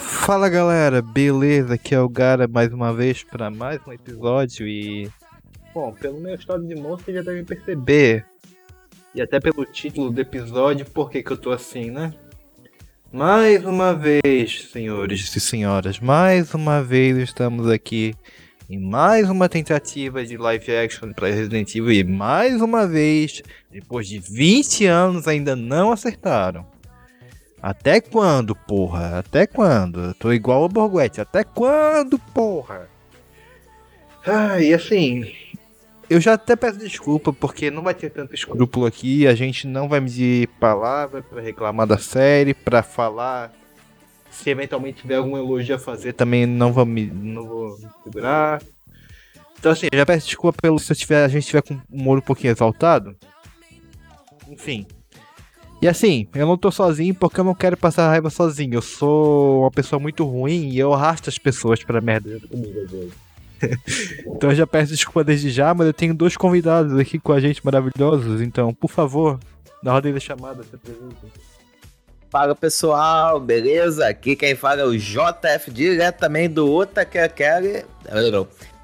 Fala galera, beleza? Aqui é o Gara mais uma vez para mais um episódio e. Bom, pelo meu estado de moço já deve perceber, e até pelo título do episódio, por que, que eu tô assim, né? Mais uma vez, senhores e senhoras, mais uma vez estamos aqui em mais uma tentativa de live action para Resident Evil e mais uma vez, depois de 20 anos, ainda não acertaram. Até quando, porra? Até quando? Eu tô igual o Borguete. Até quando, porra? Ah, e assim, eu já até peço desculpa porque não vai ter tanto escrúpulo aqui. A gente não vai medir palavra para reclamar da série, para falar. Se eventualmente tiver algum elogio a fazer, também não vou me, não vou me segurar. Então assim, já peço desculpa pelo se tiver, a gente tiver com o humor um pouquinho exaltado. Enfim. E assim, eu não tô sozinho porque eu não quero passar raiva sozinho. Eu sou uma pessoa muito ruim e eu arrasto as pessoas pra merda então eu já peço desculpa desde já, mas eu tenho dois convidados aqui com a gente maravilhosos. Então, por favor, na ordem da chamada, se apresentem. Fala pessoal, beleza? Aqui quem fala é o JF diretamente do Otaquera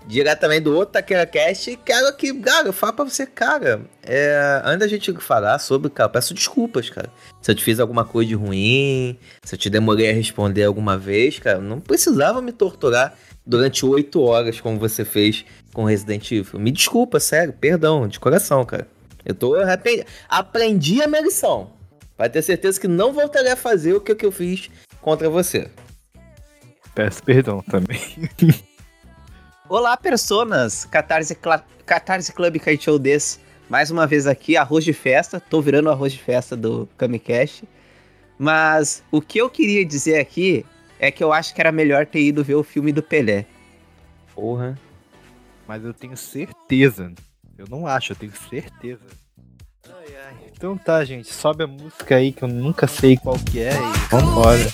diretamente do Otaquera Cast. E quero aqui, cara, falar pra você, cara. É, antes da gente falar sobre, cara, peço desculpas, cara. Se eu te fiz alguma coisa de ruim, se eu te demorei a responder alguma vez, cara, não precisava me torturar durante oito horas como você fez com Resident Evil. Me desculpa, sério, perdão, de coração, cara. Eu tô arrependido. Aprendi a minha lição. Vai ter certeza que não voltarei a fazer o que, que eu fiz contra você. Peço perdão também. Olá, personas! Catarse, Cla Catarse Club Kite Des. Mais uma vez aqui, arroz de festa. Tô virando o arroz de festa do Kamikaze. Mas o que eu queria dizer aqui é que eu acho que era melhor ter ido ver o filme do Pelé. Porra. Mas eu tenho certeza. Eu não acho, eu tenho certeza. Então tá, gente. Sobe a música aí que eu nunca sei qual que é e vambora.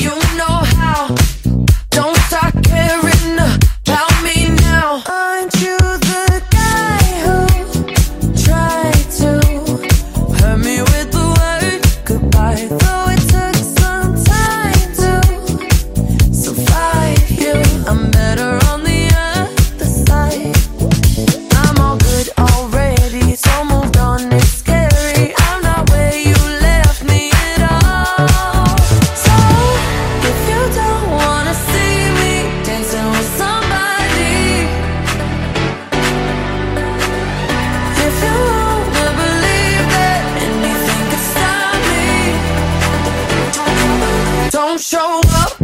You know how, don't start caring don't show up,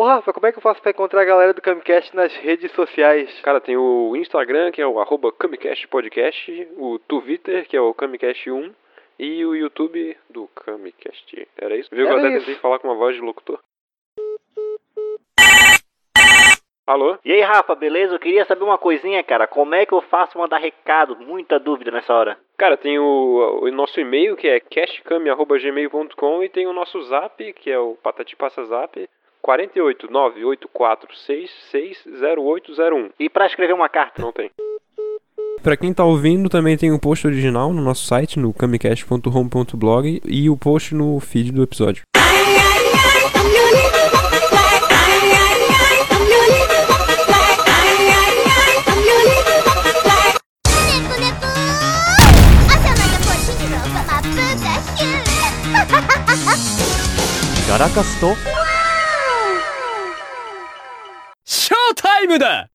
Ô, Rafa, como é que eu faço pra encontrar a galera do Camcast nas redes sociais? Cara, tem o Instagram, que é o arroba camicast podcast, o Twitter, que é o camicast1 e o YouTube do Camicast. Era isso? Viu que eu até tentei falar com uma voz de locutor? Alô? E aí, Rafa, beleza? Eu queria saber uma coisinha, cara. Como é que eu faço mandar recado? Muita dúvida nessa hora. Cara, tem o, o nosso e-mail, que é castcam.gmail.com e tem o nosso zap, que é o Patati Passa Zap, 48984660801. E para escrever uma carta? Não tem. Para quem está ouvindo, também tem o um post original no nosso site, no camicast.home.blog e o post no feed do episódio. Caracas ータイムだ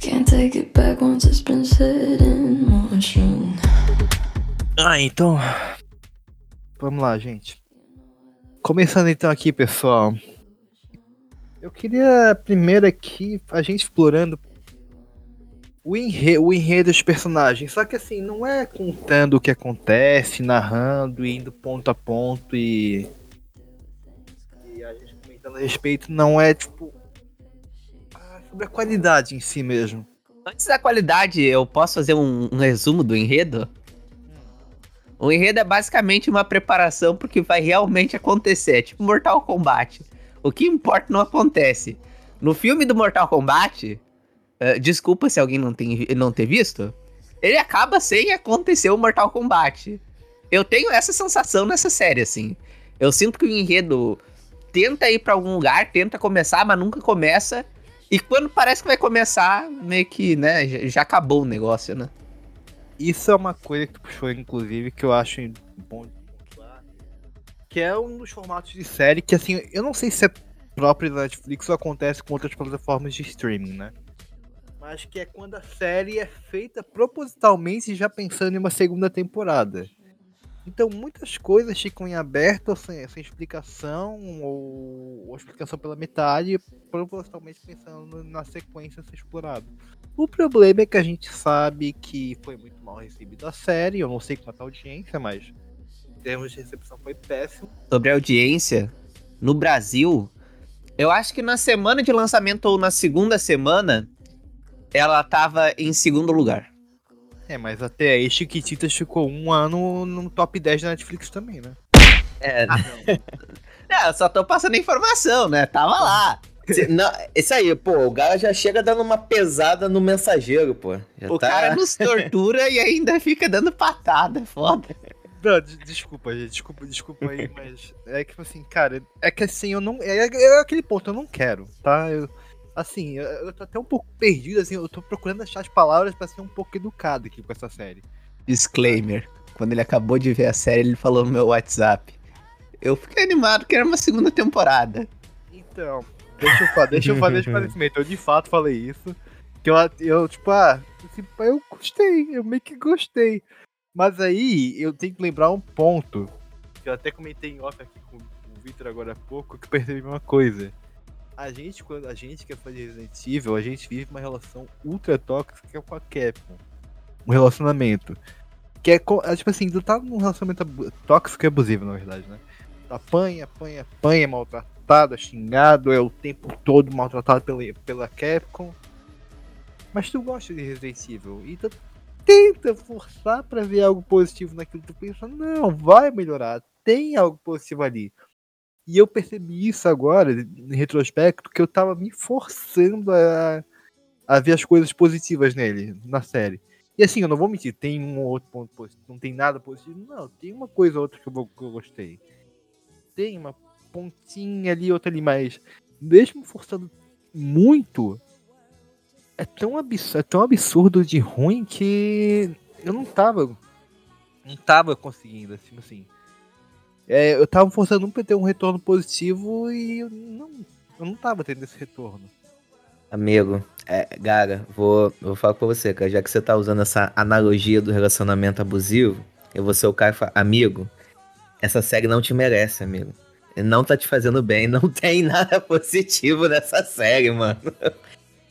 Can't take it back once it's been said in motion. Ah, então. Vamos lá, gente. Começando então aqui, pessoal. Eu queria primeiro aqui a gente explorando o enredo, o enredo dos personagens. Só que assim, não é contando o que acontece, narrando, indo ponto a ponto e. E a gente comentando a respeito, não é tipo. ah, Sobre a qualidade em si mesmo. Antes da qualidade, eu posso fazer um, um resumo do enredo? O enredo é basicamente uma preparação pro que vai realmente acontecer. É tipo Mortal Kombat. O que importa não acontece. No filme do Mortal Kombat, eh, desculpa se alguém não, tem, não ter visto, ele acaba sem acontecer o Mortal Kombat. Eu tenho essa sensação nessa série, assim. Eu sinto que o enredo tenta ir pra algum lugar, tenta começar, mas nunca começa. E quando parece que vai começar, meio que, né, já, acabou o negócio, né? Isso é uma coisa que tu puxou, inclusive, que eu acho bom. Que é um dos formatos de série que, assim, eu não sei se é próprio da Netflix ou acontece com outras plataformas de streaming, né? Mas que é quando a série é feita propositalmente já pensando em uma segunda temporada. Então muitas coisas ficam em aberto, sem, sem explicação, ou, ou explicação pela metade, propositalmente pensando na sequência a ser explorada. O problema é que a gente sabe que foi muito mal recebido a série, eu não sei quanto a audiência, mas termos de recepção foi péssimo. Sobre a audiência, no Brasil, eu acho que na semana de lançamento ou na segunda semana, ela tava em segundo lugar. É, mas até aí Chiquititas ficou um ano no top 10 da Netflix também, né? É, não, eu só tô passando informação, né? Tava lá. Se- Não, isso aí, pô, o cara já chega dando uma pesada no mensageiro, pô. Já O tá- cara nos tortura e ainda fica dando patada, foda. Não, des- desculpa, gente, desculpa, desculpa aí, mas é que assim, cara, é que assim, eu não. É, é aquele ponto, eu não quero, tá? Eu, assim, eu, eu tô até um pouco perdido, assim, eu tô procurando achar as palavras pra ser um pouco educado aqui com essa série. Disclaimer. Quando ele acabou de ver a série, ele falou no meu WhatsApp. Eu fiquei animado que era uma segunda temporada. Então, deixa eu, fa- deixa eu fazer esclarecimento. Eu de fato falei isso. Que eu, eu tipo, ah, assim, pá, eu gostei, eu meio que gostei. Mas aí eu tenho que lembrar um ponto. Que eu até comentei em off aqui com o Victor agora há pouco, que eu percebi uma coisa. A gente, quando a gente quer fazer Resident Evil, a gente vive uma relação ultra tóxica com a Capcom. Um relacionamento. Que é, é tipo assim, tu tá num relacionamento tóxico e abusivo, na verdade, né? Apanha, apanha, apanha, maltratado, é xingado, é o tempo todo maltratado pela, pela Capcom. Mas tu gosta de Resident Evil e tu tenta forçar pra ver algo positivo naquilo tu pensa, não, vai melhorar, tem algo positivo ali. E eu percebi isso agora, em retrospecto, que eu tava me forçando a, a ver as coisas positivas nele, na série. E assim, eu não vou mentir, tem um ou outro ponto positivo, não tem nada positivo, não, tem uma coisa ou outra que eu, que eu gostei. Tem uma pontinha ali, outra ali, mas mesmo forçando muito, é tão, abs é tão absurdo de ruim que eu não tava. Não tava conseguindo, assim, assim. É, eu tava forçando muito pra ter um retorno positivo e eu não, eu não tava tendo esse retorno. Amigo, é, Gara, vou, vou falar com você, cara. Já que você tá usando essa analogia do relacionamento abusivo, eu vou ser o cara e falar, amigo, essa série não te merece, amigo. Não tá te fazendo bem, não tem nada positivo nessa série, mano.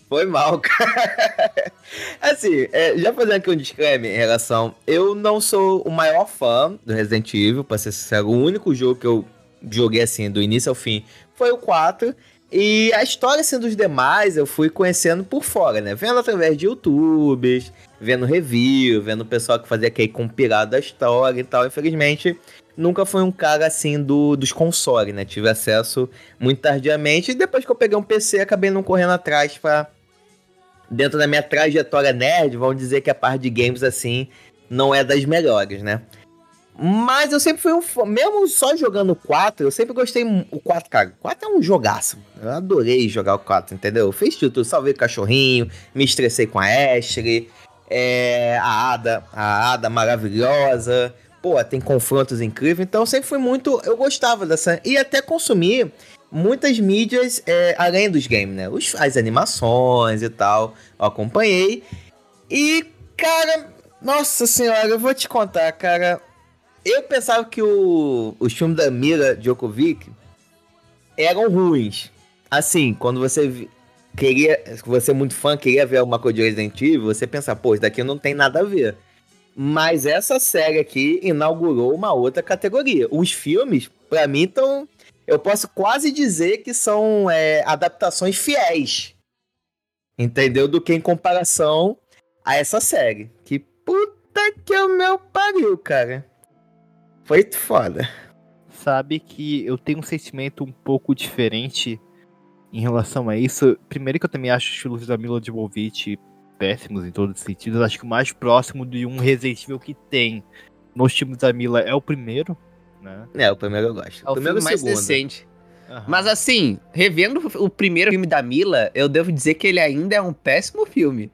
Foi mal, cara. Assim, é, já fazendo aqui um disclaimer em relação. Eu não sou o maior fã do Resident Evil, pra ser sincero. O único jogo que eu joguei assim, do início ao fim, foi o 4. E a história assim, dos demais eu fui conhecendo por fora, né? Vendo através de youtubers, vendo review, vendo o pessoal que fazia aquele compilado da história e tal. Infelizmente, nunca fui um cara assim do, dos consoles, né? Tive acesso muito tardiamente e depois que eu peguei um PC, acabei não correndo atrás pra. Dentro da minha trajetória nerd, vamos dizer que a parte de games assim não é das melhores, né? Mas eu sempre fui um fã, mesmo só jogando o 4, eu sempre gostei o 4, cara. O 4 é um jogaço. Eu adorei jogar o 4, entendeu? Eu fiz tudo, salvei o cachorrinho, me estressei com a Ashley, é, a Ada, a Ada maravilhosa. Pô, tem confrontos incríveis, então eu sempre fui muito, eu gostava dessa e até consumi muitas mídias é, além dos games, né? Os, as animações e tal, eu acompanhei. E, cara, nossa senhora, eu vou te contar, cara. Eu pensava que o, os filmes da Mira Djokovic eram ruins. Assim, quando você queria, você é muito fã, queria ver alguma coisa de Resident Evil, você pensa, pô, isso daqui não tem nada a ver. Mas essa série aqui inaugurou uma outra categoria. Os filmes, pra mim, estão. Eu posso quase dizer que são é, adaptações fiéis. Entendeu? Do que em comparação a essa série. Que puta que é o meu pariu, cara. Foi foda. Sabe que eu tenho um sentimento um pouco diferente em relação a isso. Primeiro que eu também acho os filmes da Mila Jovovich péssimos em todos os sentidos. Acho que o mais próximo de um Resident Evil que tem nos filmes da Mila é o primeiro, né? É, o primeiro eu gosto. É o primeiro filme mais segundo. decente. Aham. Mas assim, revendo o primeiro filme da Mila, eu devo dizer que ele ainda é um péssimo filme.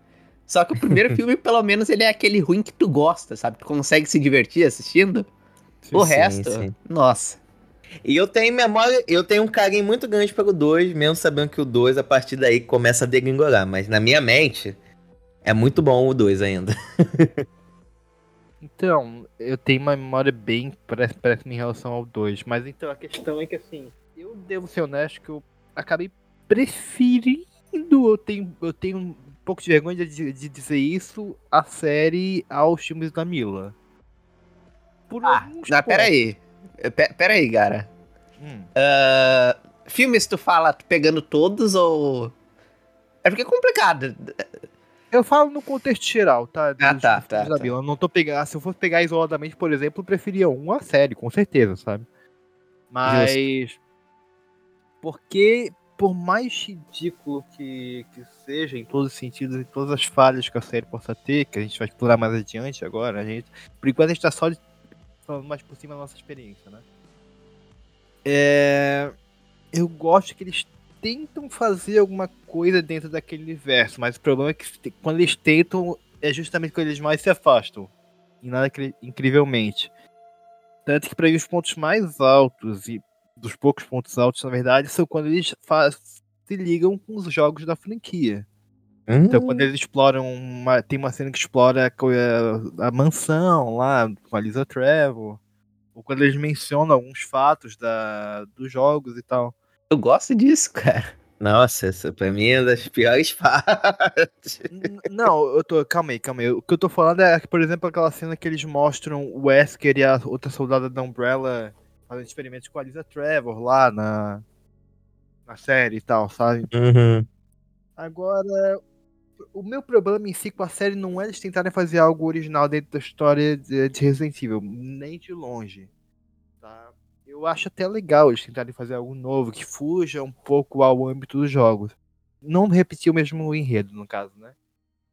Só que o primeiro filme, pelo menos, ele é aquele ruim que tu gosta, sabe? Tu consegue se divertir assistindo. o Sim, resto, sim. nossa. E eu tenho memória, eu tenho um carinho muito grande pelo 2, mesmo sabendo que o 2 a partir daí começa a degringolar. Mas na minha mente, é muito bom o 2 ainda. Então, eu tenho uma memória bem péssima em relação ao 2. Mas então a questão é que assim, eu devo ser honesto que eu acabei preferindo. Eu tenho, eu tenho um pouco de vergonha de, de dizer isso, a série aos filmes da Mila. Por Ah, alguns não, pontos. pera aí. Pe- Pera aí, cara. Hum. Ah, filmes tu fala pegando todos ou... É porque é complicado. Eu falo no contexto geral, tá? Dos- Ah, tá, tá, tá. Eu não tô pegando. Se eu fosse pegar isoladamente, por exemplo, eu preferia um a série, com certeza, sabe? Mas. Porque, por mais ridículo que, que seja, em todos os sentidos, em todas as falhas que a série possa ter, que a gente vai explorar mais adiante agora, a gente. Por enquanto a gente tá só falando mais por cima da nossa experiência, né? É. Eu gosto que eles tentam fazer alguma coisa dentro daquele universo, mas o problema é que quando eles tentam, é justamente quando eles mais se afastam. E nada cri- incrivelmente. Tanto que para mim os pontos mais altos, e dos poucos pontos altos, na verdade, são quando eles se ligam com os jogos da franquia. Então, quando eles exploram. Uma, tem uma cena que explora a, a mansão lá, com a Lisa Trevor. Ou quando eles mencionam alguns fatos da, dos jogos e tal. Eu gosto disso, cara. Nossa, essa pra mim é uma das piores partes. Não, eu tô. Calma aí, calma aí. O que eu tô falando é, que, por exemplo, aquela cena que eles mostram o Wesker e a outra soldada da Umbrella fazendo experimentos com a Lisa Trevor lá na, na série e tal, sabe? Uhum. Agora, o meu problema em si com a série não é eles tentarem fazer algo original dentro da história de, de Resident Evil, nem de longe. Tá? Eu acho até legal eles tentarem fazer algo novo, que fuja um pouco ao âmbito dos jogos. Não repetir o mesmo enredo, no caso, né?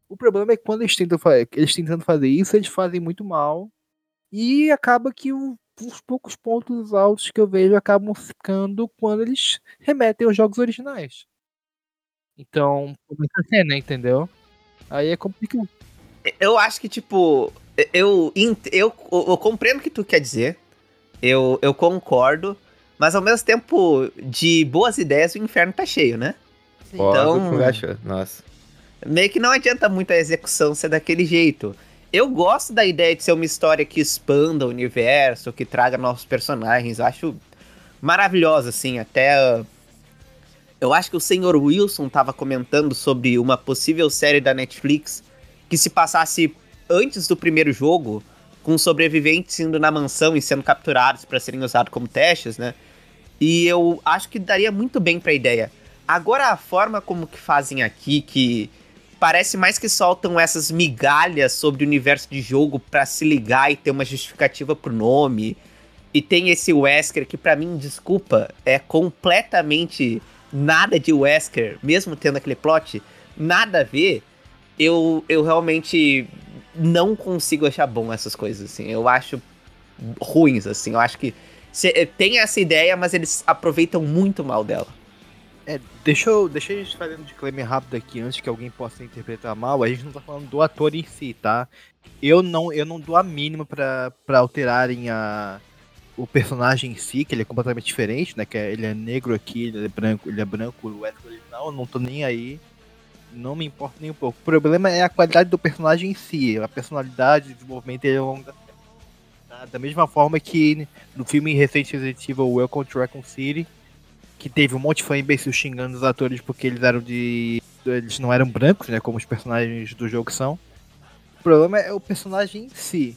O problema é que quando eles tentam eles tentando fazer isso, eles fazem muito mal. E acaba que o- os poucos pontos altos que eu vejo acabam ficando quando eles remetem aos jogos originais. Então, começa a cena, entendeu? Aí é complicado. Eu acho que, tipo, eu, eu, eu, eu compreendo o que tu quer dizer. Eu, eu concordo. Mas ao mesmo tempo, de boas ideias, o inferno tá cheio, né? Então... Então- que achou? Nossa. Meio que não adianta muito a execução ser daquele jeito. Eu gosto da ideia de ser uma história que expanda o universo, que traga novos personagens. Eu acho maravilhosa, assim. Até. Eu acho que o senhor Wilson tava comentando sobre uma possível série da Netflix que se passasse antes do primeiro jogo, com sobreviventes indo na mansão e sendo capturados para serem usados como testes, né? E eu acho que daria muito bem pra ideia. Agora a forma como que fazem aqui, que parece mais que soltam essas migalhas sobre o universo de jogo pra se ligar e ter uma justificativa pro nome. E tem esse Wesker que pra mim, desculpa, é completamente nada de Wesker, mesmo tendo aquele plot, nada a ver. Eu, eu realmente não consigo achar bom essas coisas assim. Eu acho ruins, assim. Eu acho que eh, tem essa ideia, mas eles aproveitam muito mal dela. É, deixa eu, deixa eu fazer um disclaimer rápido aqui antes que alguém possa interpretar mal. A gente não tá falando do ator em si, tá? Eu não, eu não dou a mínima pra alterarem a, o personagem em si, que ele é completamente diferente, né? Que é- ele é negro aqui, ele é branco, ele é branco, o Wesley original, eu não tô nem aí. Não me importa nem um pouco. O problema é a qualidade do personagem em si, a personalidade, o desenvolvimento dele ao longo da? Da mesma forma que no filme recente Resident Evil Welcome to Raccoon City, que teve um monte de fã imbecil xingando os atores porque eles eram de. Eles não eram brancos, né? Como os personagens do jogo são. O problema é o personagem em si.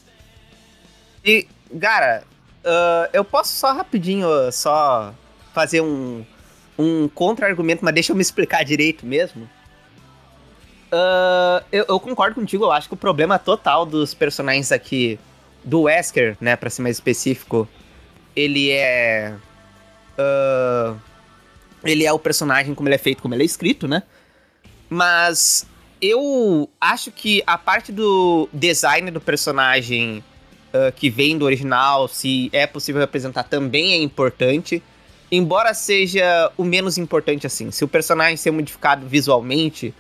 E, cara, ah, eu posso só rapidinho só fazer um, um contra-argumento, mas deixa eu me explicar direito mesmo. Ah, eu, eu concordo contigo, eu acho que o problema total dos personagens aqui, do Wesker, né, pra ser mais específico, ele é. ah, ele é o personagem como ele é feito, como ele é escrito, né? Mas eu acho que a parte do design do personagem uh, que vem do original, se é possível representar, também é importante. Embora seja o menos importante assim. Se o personagem ser modificado visualmente,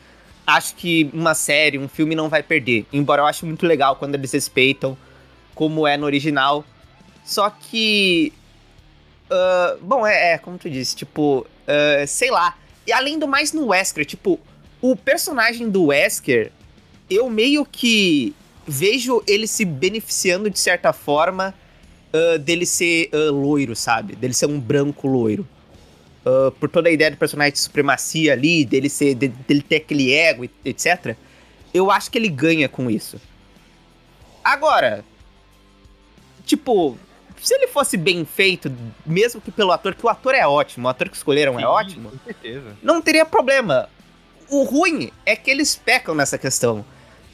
acho que uma série, um filme não vai perder. Embora eu acho muito legal quando eles respeitam como é no original. Só que. ah, bom, é, é, como tu disse, tipo, ah, sei lá. E além do mais no Wesker, tipo, o personagem do Wesker, eu meio que vejo ele se beneficiando de certa forma ah, dele ser loiro, sabe? Dele ser um branco loiro. Ah, por toda a ideia do personagem de supremacia ali, dele ser. de- dele ter aquele ego, etc. Eu acho que ele ganha com isso. Agora, tipo, se ele fosse bem feito, mesmo que pelo ator, que o ator é ótimo, o ator que escolheram é ótimo, Com certeza. não teria problema. O ruim é que eles pecam nessa questão.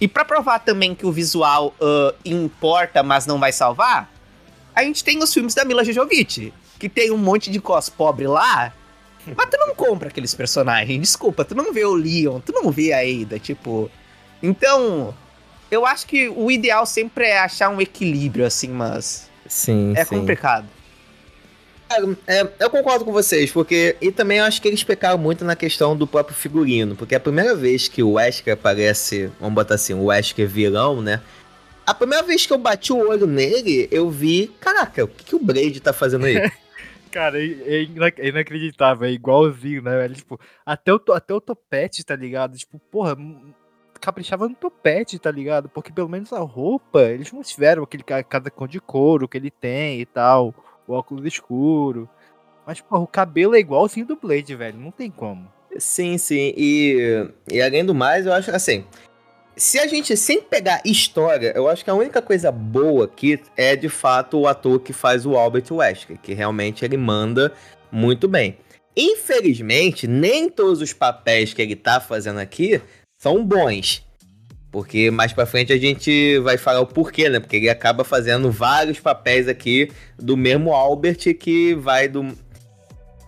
E pra provar também que o visual ah, importa, mas não vai salvar, a gente tem os filmes da Mila Jojovic, que tem um monte de cos pobre lá, mas tu não compra aqueles personagens. Desculpa, tu não vê o Leon, tu não vê a Ada, tipo. Então, eu acho que o ideal sempre é achar um equilíbrio, assim, mas Sim, é sim. complicado. É, eu concordo com vocês, porque. E também eu acho que eles pecaram muito na questão do próprio figurino, porque a primeira vez que o Wesker aparece, vamos botar assim, o Wesker vilão, né? A primeira vez que eu bati o olho nele, eu vi, caraca, o que, que o Braid tá fazendo aí? Cara, é, é é inacreditável, é igualzinho, né, velho? Tipo, até o, até o topete, tá ligado? Tipo, porra, caprichava no topete, tá ligado? Porque pelo menos a roupa, eles não tiveram aquele ca- casacão de couro que ele tem e tal, o óculos escuro. Mas, porra, o cabelo é igualzinho do Blade, velho, não tem como. sim, sim. E, e além do mais, eu acho assim. Se a gente sem pegar história, eu acho que a única coisa boa aqui é de fato o ator que faz o Albert Wesker, que realmente ele manda muito bem. Infelizmente, nem todos os papéis que ele tá fazendo aqui são bons. Porque mais pra frente a gente vai falar o porquê, né? Porque ele acaba fazendo vários papéis aqui do mesmo Albert que vai do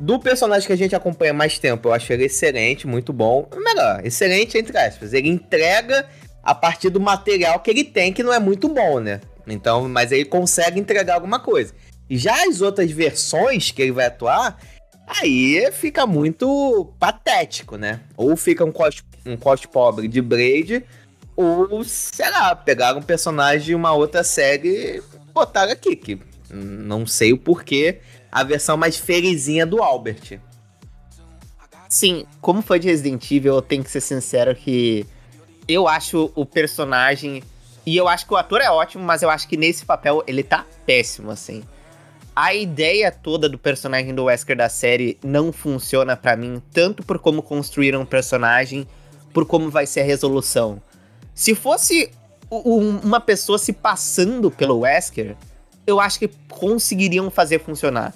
do personagem que a gente acompanha mais tempo. Eu acho ele excelente, muito bom. Melhor, excelente entre aspas. Ele entrega a partir do material que ele tem, que não é muito bom, né? Então, mas ele consegue entregar alguma coisa. E já as outras versões que ele vai atuar, aí fica muito patético, né? Ou fica um cos, um cos pobre de Braid, ou, sei lá, pegaram um personagem de uma outra série e botaram aqui, que não sei o porquê, a versão mais felizinha do Albert. Sim, como fã de Resident Evil, eu tenho que ser sincero que eu acho o personagem. E eu acho que o ator é ótimo, mas eu acho que nesse papel ele tá péssimo, assim. A ideia toda do personagem do Wesker da série não funciona pra mim, tanto por como construíram o personagem, por como vai ser a resolução. Se fosse um- uma pessoa se passando pelo Wesker, eu acho que conseguiriam fazer funcionar.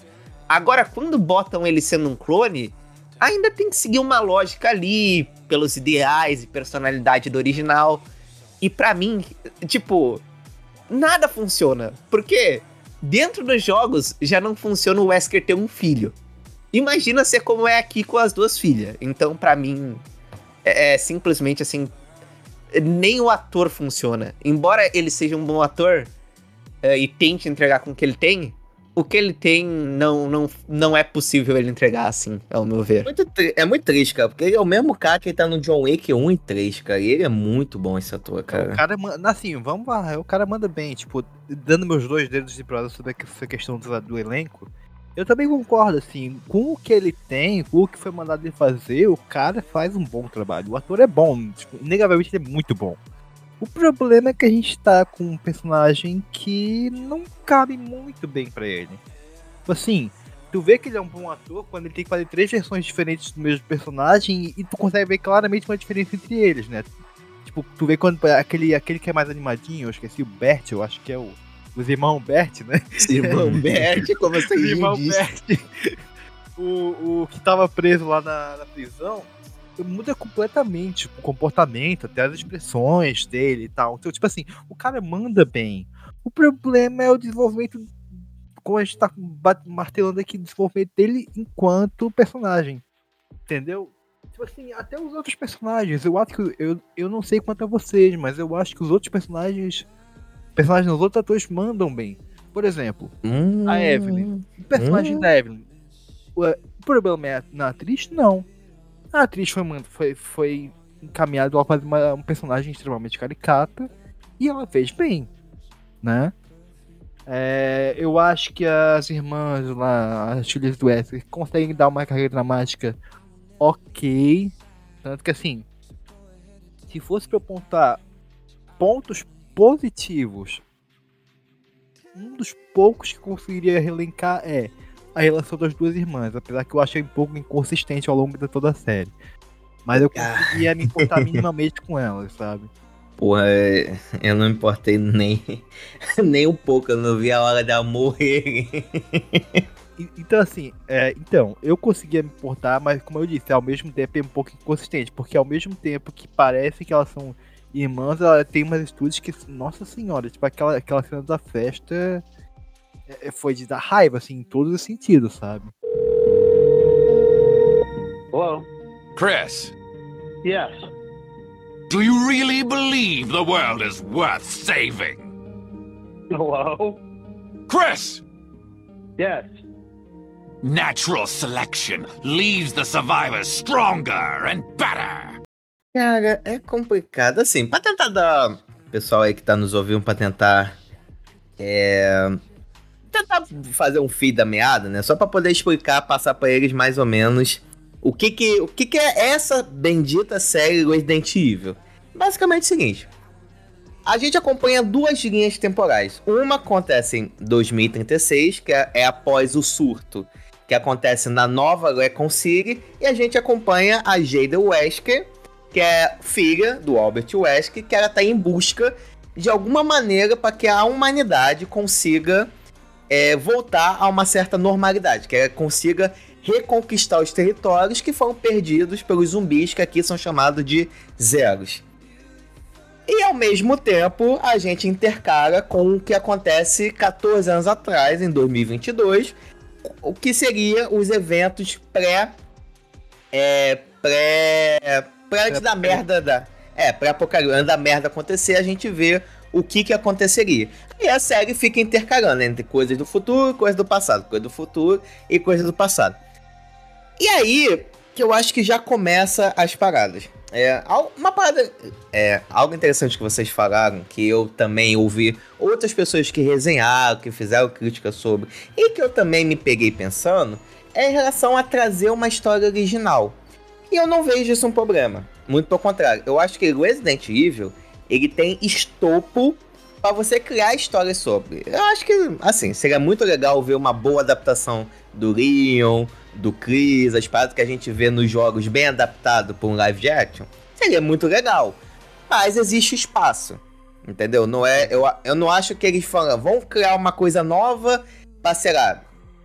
Agora, quando botam ele sendo um clone, ainda tem que seguir uma lógica ali, pelos ideais e personalidade do original. E pra mim, tipo, nada funciona. Porque dentro dos jogos já não funciona o Wesker ter um filho. Imagina ser como é aqui com as duas filhas. Então, pra mim, é, é simplesmente assim. Nem o ator funciona. Embora ele seja um bom ator, eh, e tente entregar com o que ele tem, o que ele tem não, não, não é possível ele entregar assim, ao meu ver. Muito é muito triste, cara, porque ele é o mesmo cara que tá no John Wick 1 e 3, cara. E ele é muito bom esse ator, O cara. cara manda, assim, vamos lá, o cara manda bem, tipo, dando meus dois dedos de prova sobre essa questão do, do elenco. Eu também concordo, assim, com o que ele tem, com o que foi mandado ele fazer, o cara faz um bom trabalho. O ator é bom, tipo, inegavelmente ele é muito bom. O problema é que a gente tá com um personagem que não cabe muito bem pra ele. Tipo assim, tu vê que ele é um bom ator quando ele tem que fazer três versões diferentes do mesmo personagem e tu consegue ver claramente uma diferença entre eles, né? Tipo, tu vê quando aquele, aquele que é mais animadinho, eu esqueci o Bert, eu acho que é o. Os irmãos Bert, né? Irmão Bert, como você Os irmãos. Bert. O, o que tava preso lá na, na prisão muda completamente o comportamento, até as expressões dele e tal. Então, tipo assim, o cara manda bem. O problema é o desenvolvimento, como a gente tá martelando aqui, o desenvolvimento dele enquanto personagem. Entendeu? Tipo assim, até os outros personagens, eu acho que. Eu, eu não sei quanto a vocês, mas eu acho que os outros personagens. Personagens dos outros atores mandam bem. Por exemplo, Hum, a Evelyn. O personagem Hum. da Evelyn. O problema é na atriz? Não. A atriz foi, foi, foi encaminhada fazer uma, um personagem extremamente caricata e ela fez bem, né? É, eu acho que as irmãs lá, as filhas do Wesley, conseguem dar uma carreira dramática ok. Tanto que assim, se fosse eu apontar pontos positivos, um dos poucos que conseguiria relencar é a relação das duas irmãs, apesar que eu achei um pouco inconsistente ao longo de toda a série. Mas eu conseguia me importar minimamente com elas, sabe? Porra, é, eu não me importei nem, nem um pouco, eu não vi a hora dela morrer. Então, assim, é, então, eu conseguia me importar, mas como eu disse, ao mesmo tempo é um pouco inconsistente, porque ao mesmo tempo que parece que elas são irmãs, ela tem umas atitudes que, nossa senhora, tipo aquela, aquela cena da festa é, foi de dar raiva, assim, em todos os sentidos, sabe? Hello? Chris, Yes. do you really believe the world is worth saving? Hello? Chris! Yes. Natural selection leaves the survivors stronger and better. Cara, é complicado. Assim, pra tentar dar. Pessoal aí que tá nos ouvindo, pra tentar. É. Tentar fazer um fio da meada, né? Só pra poder explicar, passar pra eles mais ou menos o que que, o que, que é essa bendita série Resident Evil. Basicamente é o seguinte: a gente acompanha duas linhas temporais. Uma acontece em 2036, que é, é após o surto que acontece na nova Recon City, e a gente acompanha a Jada Wesker, que é filha do Albert Wesker, que ela tá em busca de alguma maneira para que a humanidade consiga é, voltar a uma certa normalidade, que ela consiga reconquistar os territórios que foram perdidos pelos zumbis, que aqui são chamados de zeros. E ao mesmo tempo, a gente intercala com o que acontece 14 anos atrás, em 2022, o que seria os eventos pré. É. pré. pré da merda da. É, pré-apocalipse, antes da merda acontecer, a gente vê o que que aconteceria. E a série fica intercalando entre coisas do futuro coisas do passado, coisa do futuro e coisas do passado. E aí que eu acho que já começa as paradas. É, uma parada. É, algo interessante que vocês falaram, que eu também ouvi outras pessoas que resenharam, que fizeram crítica sobre, e que eu também me peguei pensando, é em relação a trazer uma história original. E eu não vejo isso um problema. Muito pelo contrário. Eu acho que Resident Evil, ele tem estopo pra você criar histórias sobre. Eu acho que, assim, seria muito legal ver uma boa adaptação do Leon, do Chris, as paradas que a gente vê nos jogos bem adaptado pra um live action. Seria muito legal. Mas existe espaço. Entendeu? Não é, eu, eu não acho que eles falam, vão criar uma coisa nova pra, sei lá,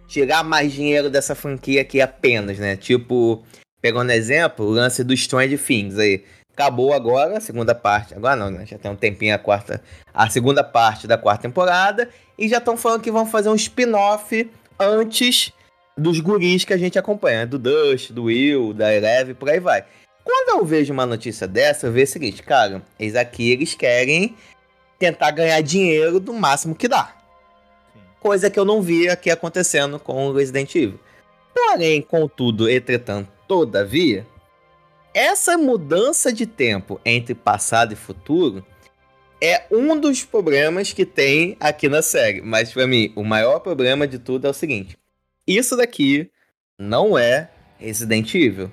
tirar mais dinheiro dessa franquia aqui apenas, né? Tipo, pegando exemplo, o lance do Strange Things aí. Acabou agora a segunda parte. Agora não, né? Já tem um tempinho a quarta. A segunda parte da quarta temporada. E já estão falando que vão fazer um spin-off antes dos guris que a gente acompanha. Do Dust, do Will, da Eleven, por aí vai. Quando eu vejo uma notícia dessa, eu vejo o seguinte, cara, eles aqui eles querem tentar ganhar dinheiro do máximo que dá. coisa que eu não vi aqui acontecendo com o Resident Evil. Porém, contudo, entretanto, todavia, essa mudança de tempo entre passado e futuro é um dos problemas que tem aqui na série. Mas pra mim, o maior problema de tudo é o seguinte: isso daqui não é Resident Evil.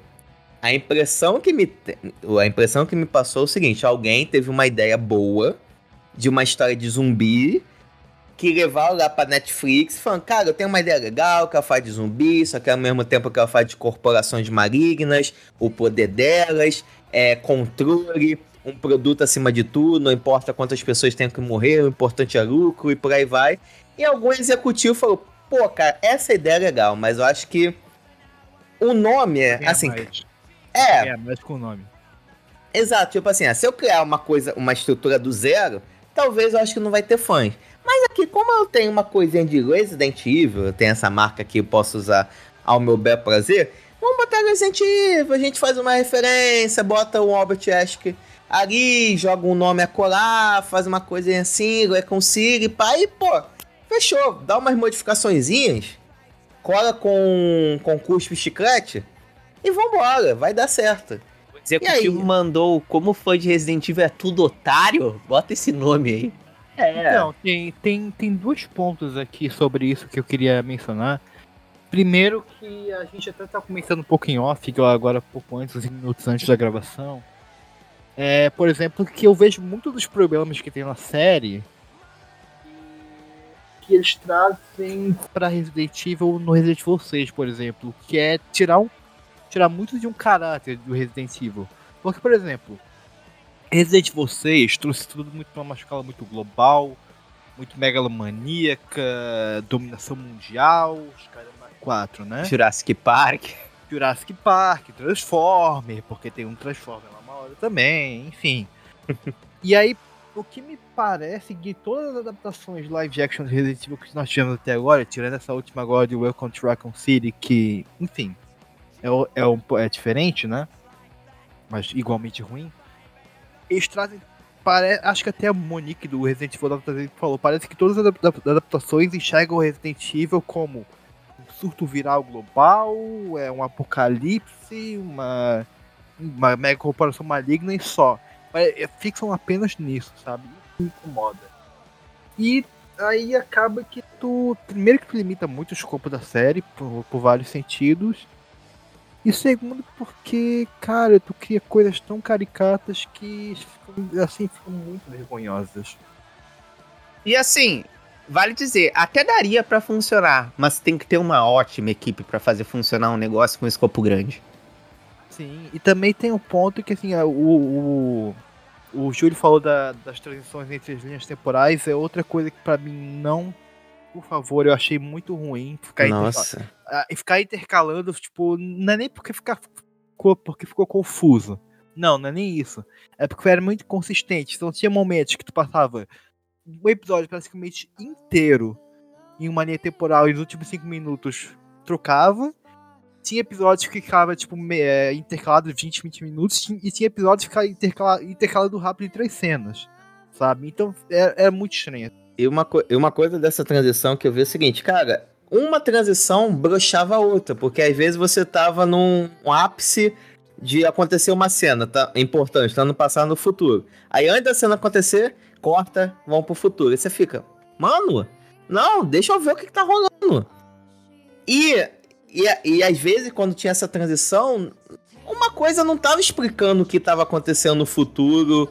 A impressão que me a impressão que me passou é o seguinte: alguém teve uma ideia boa de uma história de zumbi que levaram lá pra Netflix, falando, cara, eu tenho uma ideia legal, que ela faz de zumbi, só que ao mesmo tempo que ela faz de corporações malignas, o poder delas, é controle, um produto acima de tudo, não importa quantas pessoas tenham que morrer, o importante é lucro e por aí vai. E algum executivo falou, pô, cara, essa ideia é legal, mas eu acho que o nome é, Ganha assim, mais. é, É, mais com o nome. Exato, tipo assim, ah, se eu criar uma coisa, uma estrutura do zero, talvez eu acho que não vai ter fãs. Mas aqui, como eu tenho uma coisinha de Resident Evil, eu tenho essa marca que eu posso usar ao meu bel prazer, vamos botar Resident Evil, a gente faz uma referência, bota o Albert Ask ali, joga um nome a colar, faz uma coisinha assim, reconcilia, pá, e pô, fechou, dá umas modificaçõezinhas, cola com, com cuspe e chiclete, e vambora, vai dar certo. O executivo mandou como fã de Resident Evil é tudo otário? Bota esse nome aí. É, Então, tem, tem, tem dois pontos aqui sobre isso que eu queria mencionar. Primeiro que a gente até tá começando um pouco em off, agora pouco antes, uns minutos antes da gravação. É, por exemplo, que eu vejo muito dos problemas que tem na série que eles trazem pra Resident Evil no Resident Evil 6, por exemplo, que é tirar um tirar muito de um caráter do Resident Evil. Porque, por exemplo, Resident Evil 6 trouxe tudo muito pra uma escala muito global, muito megalomaníaca, dominação mundial, os caramba 4, né? Jurassic Park. Jurassic Park, Transformer, porque tem um Transformer lá uma hora também, enfim. e aí, o que me parece que todas as adaptações live action de Resident Evil que nós tivemos até agora, tirando essa última agora de Welcome to Raccoon City, que, enfim, é, é, um, é diferente, né? Mas igualmente ruim. Eles trazem. Pare... Acho que até a Monique do Resident Evil falou. Parece que todas as adap- adaptações enxergam o Resident Evil como um surto viral global, é um apocalipse, uma, uma mega corporação maligna e só. Mas, é, Fixam apenas nisso, sabe? Isso me incomoda. E aí acaba que tu. Primeiro que tu limita muito o escopo da série, por, por vários sentidos. E segundo porque, cara, tu cria coisas tão caricatas que ficam, assim, ficam muito vergonhosas. E assim, vale dizer, até daria pra funcionar, mas tem que ter uma ótima equipe pra fazer funcionar um negócio com escopo grande. Sim, e também tem um ponto que assim, o, o, o Júlio falou da- das transições entre as linhas temporais, é outra coisa que pra mim não, por favor, eu achei muito ruim ficar Nossa. ah, e ficar intercalando, tipo, não é nem porque ficar ficou, porque ficou confuso. Não, não é nem isso. É porque era muito consistente. Então tinha momentos que tu passava um episódio praticamente inteiro em uma linha temporal e nos últimos cinco minutos trocava. Tinha episódios que ficava, tipo, é, intercalado 20, 20 minutos, e tinha episódios que ficava intercala- intercalado rápido em três cenas. Sabe? Então era, era muito estranho. E uma, e uma coisa dessa transição que eu vi é o seguinte, cara, uma transição broxava a outra, porque às vezes você tava num um ápice de acontecer uma cena tá, importante, tá no passado no futuro. Aí antes da cena acontecer, corta, vão pro futuro. E você fica, mano, não, deixa eu ver o que, que tá rolando. E, e, e às vezes, quando tinha essa transição, uma coisa não tava explicando o que tava acontecendo no futuro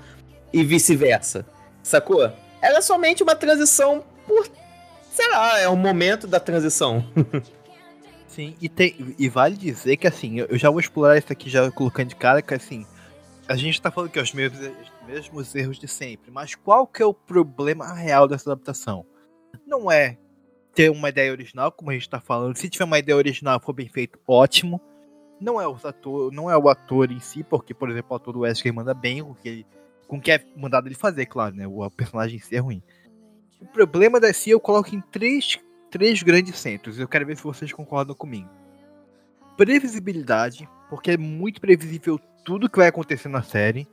e vice-versa. Sacou? Era somente uma transição por. Sei lá, é o momento da transição. Sim, e, tem, e vale dizer que assim, eu já vou explorar isso aqui já colocando de cara, que assim, a gente tá falando que é os mesmos, os mesmos erros de sempre, mas qual que é o problema real dessa adaptação? Não é ter uma ideia original, como a gente tá falando, se tiver uma ideia original for bem feito, ótimo. Não é, os ator, não é o ator em si, porque, por exemplo, o ator do Wesley manda bem com o que, ele, com o que é mandado ele fazer, claro, né? O personagem em si é ruim. O problema da si eu coloco em três três grandes centros. Eu quero ver se vocês concordam comigo. Previsibilidade, porque é muito previsível tudo que vai acontecer na série.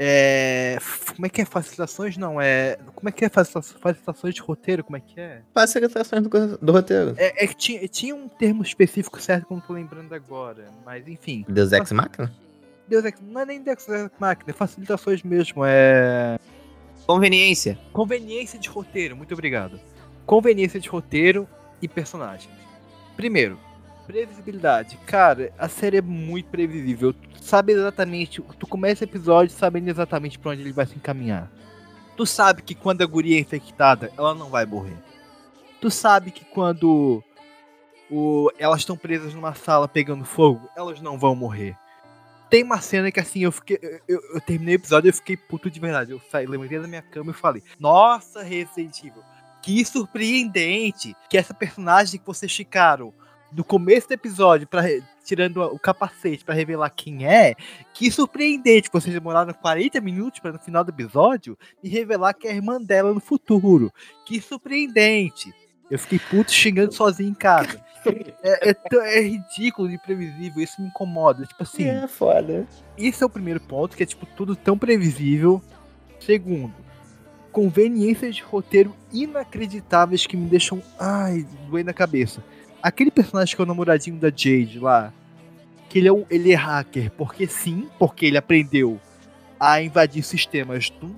É. Como é que é? Facilitações? Não, é. Como é que é facilita- facilitações de roteiro? Como é que é? Facilitações do, do roteiro. É, é que tinha, tinha um termo específico certo que eu não tô lembrando agora. Mas enfim. Deus Ex Machina? Deus Ex- não é nem Deus Ex Machina, é facilitações mesmo. É. Conveniência. Conveniência de roteiro, muito obrigado. Conveniência de roteiro e personagens. Primeiro, previsibilidade. Cara, a série é muito previsível. Tu sabe exatamente. Tu começa o episódio sabendo exatamente pra onde ele vai se encaminhar. Tu sabe que quando a guria é infectada, ela não vai morrer. Tu sabe que quando o, elas estão presas numa sala pegando fogo, elas não vão morrer. Tem uma cena que assim, eu fiquei. Eu, eu- eu terminei o episódio e eu fiquei puto de verdade. Eu saí, levantei da minha cama e falei, nossa, Resident Evil, que surpreendente que essa personagem que vocês ficaram do começo do episódio, pra, tirando o capacete pra revelar quem é, que surpreendente que vocês demoraram 40 minutos para no final do episódio me revelar que é a irmã dela no futuro. Que surpreendente. Eu fiquei puto xingando sozinho em casa. É, é é ridículo e imprevisível, isso me incomoda. Tipo assim. É foda. Esse é o primeiro ponto, que é tipo tudo tão previsível. Segundo, conveniências de roteiro inacreditáveis que me deixam, ai, doendo na cabeça. Aquele personagem que é o namoradinho da Jade lá, que ele é, um, ele é hacker, porque sim, porque ele aprendeu a invadir sistemas do,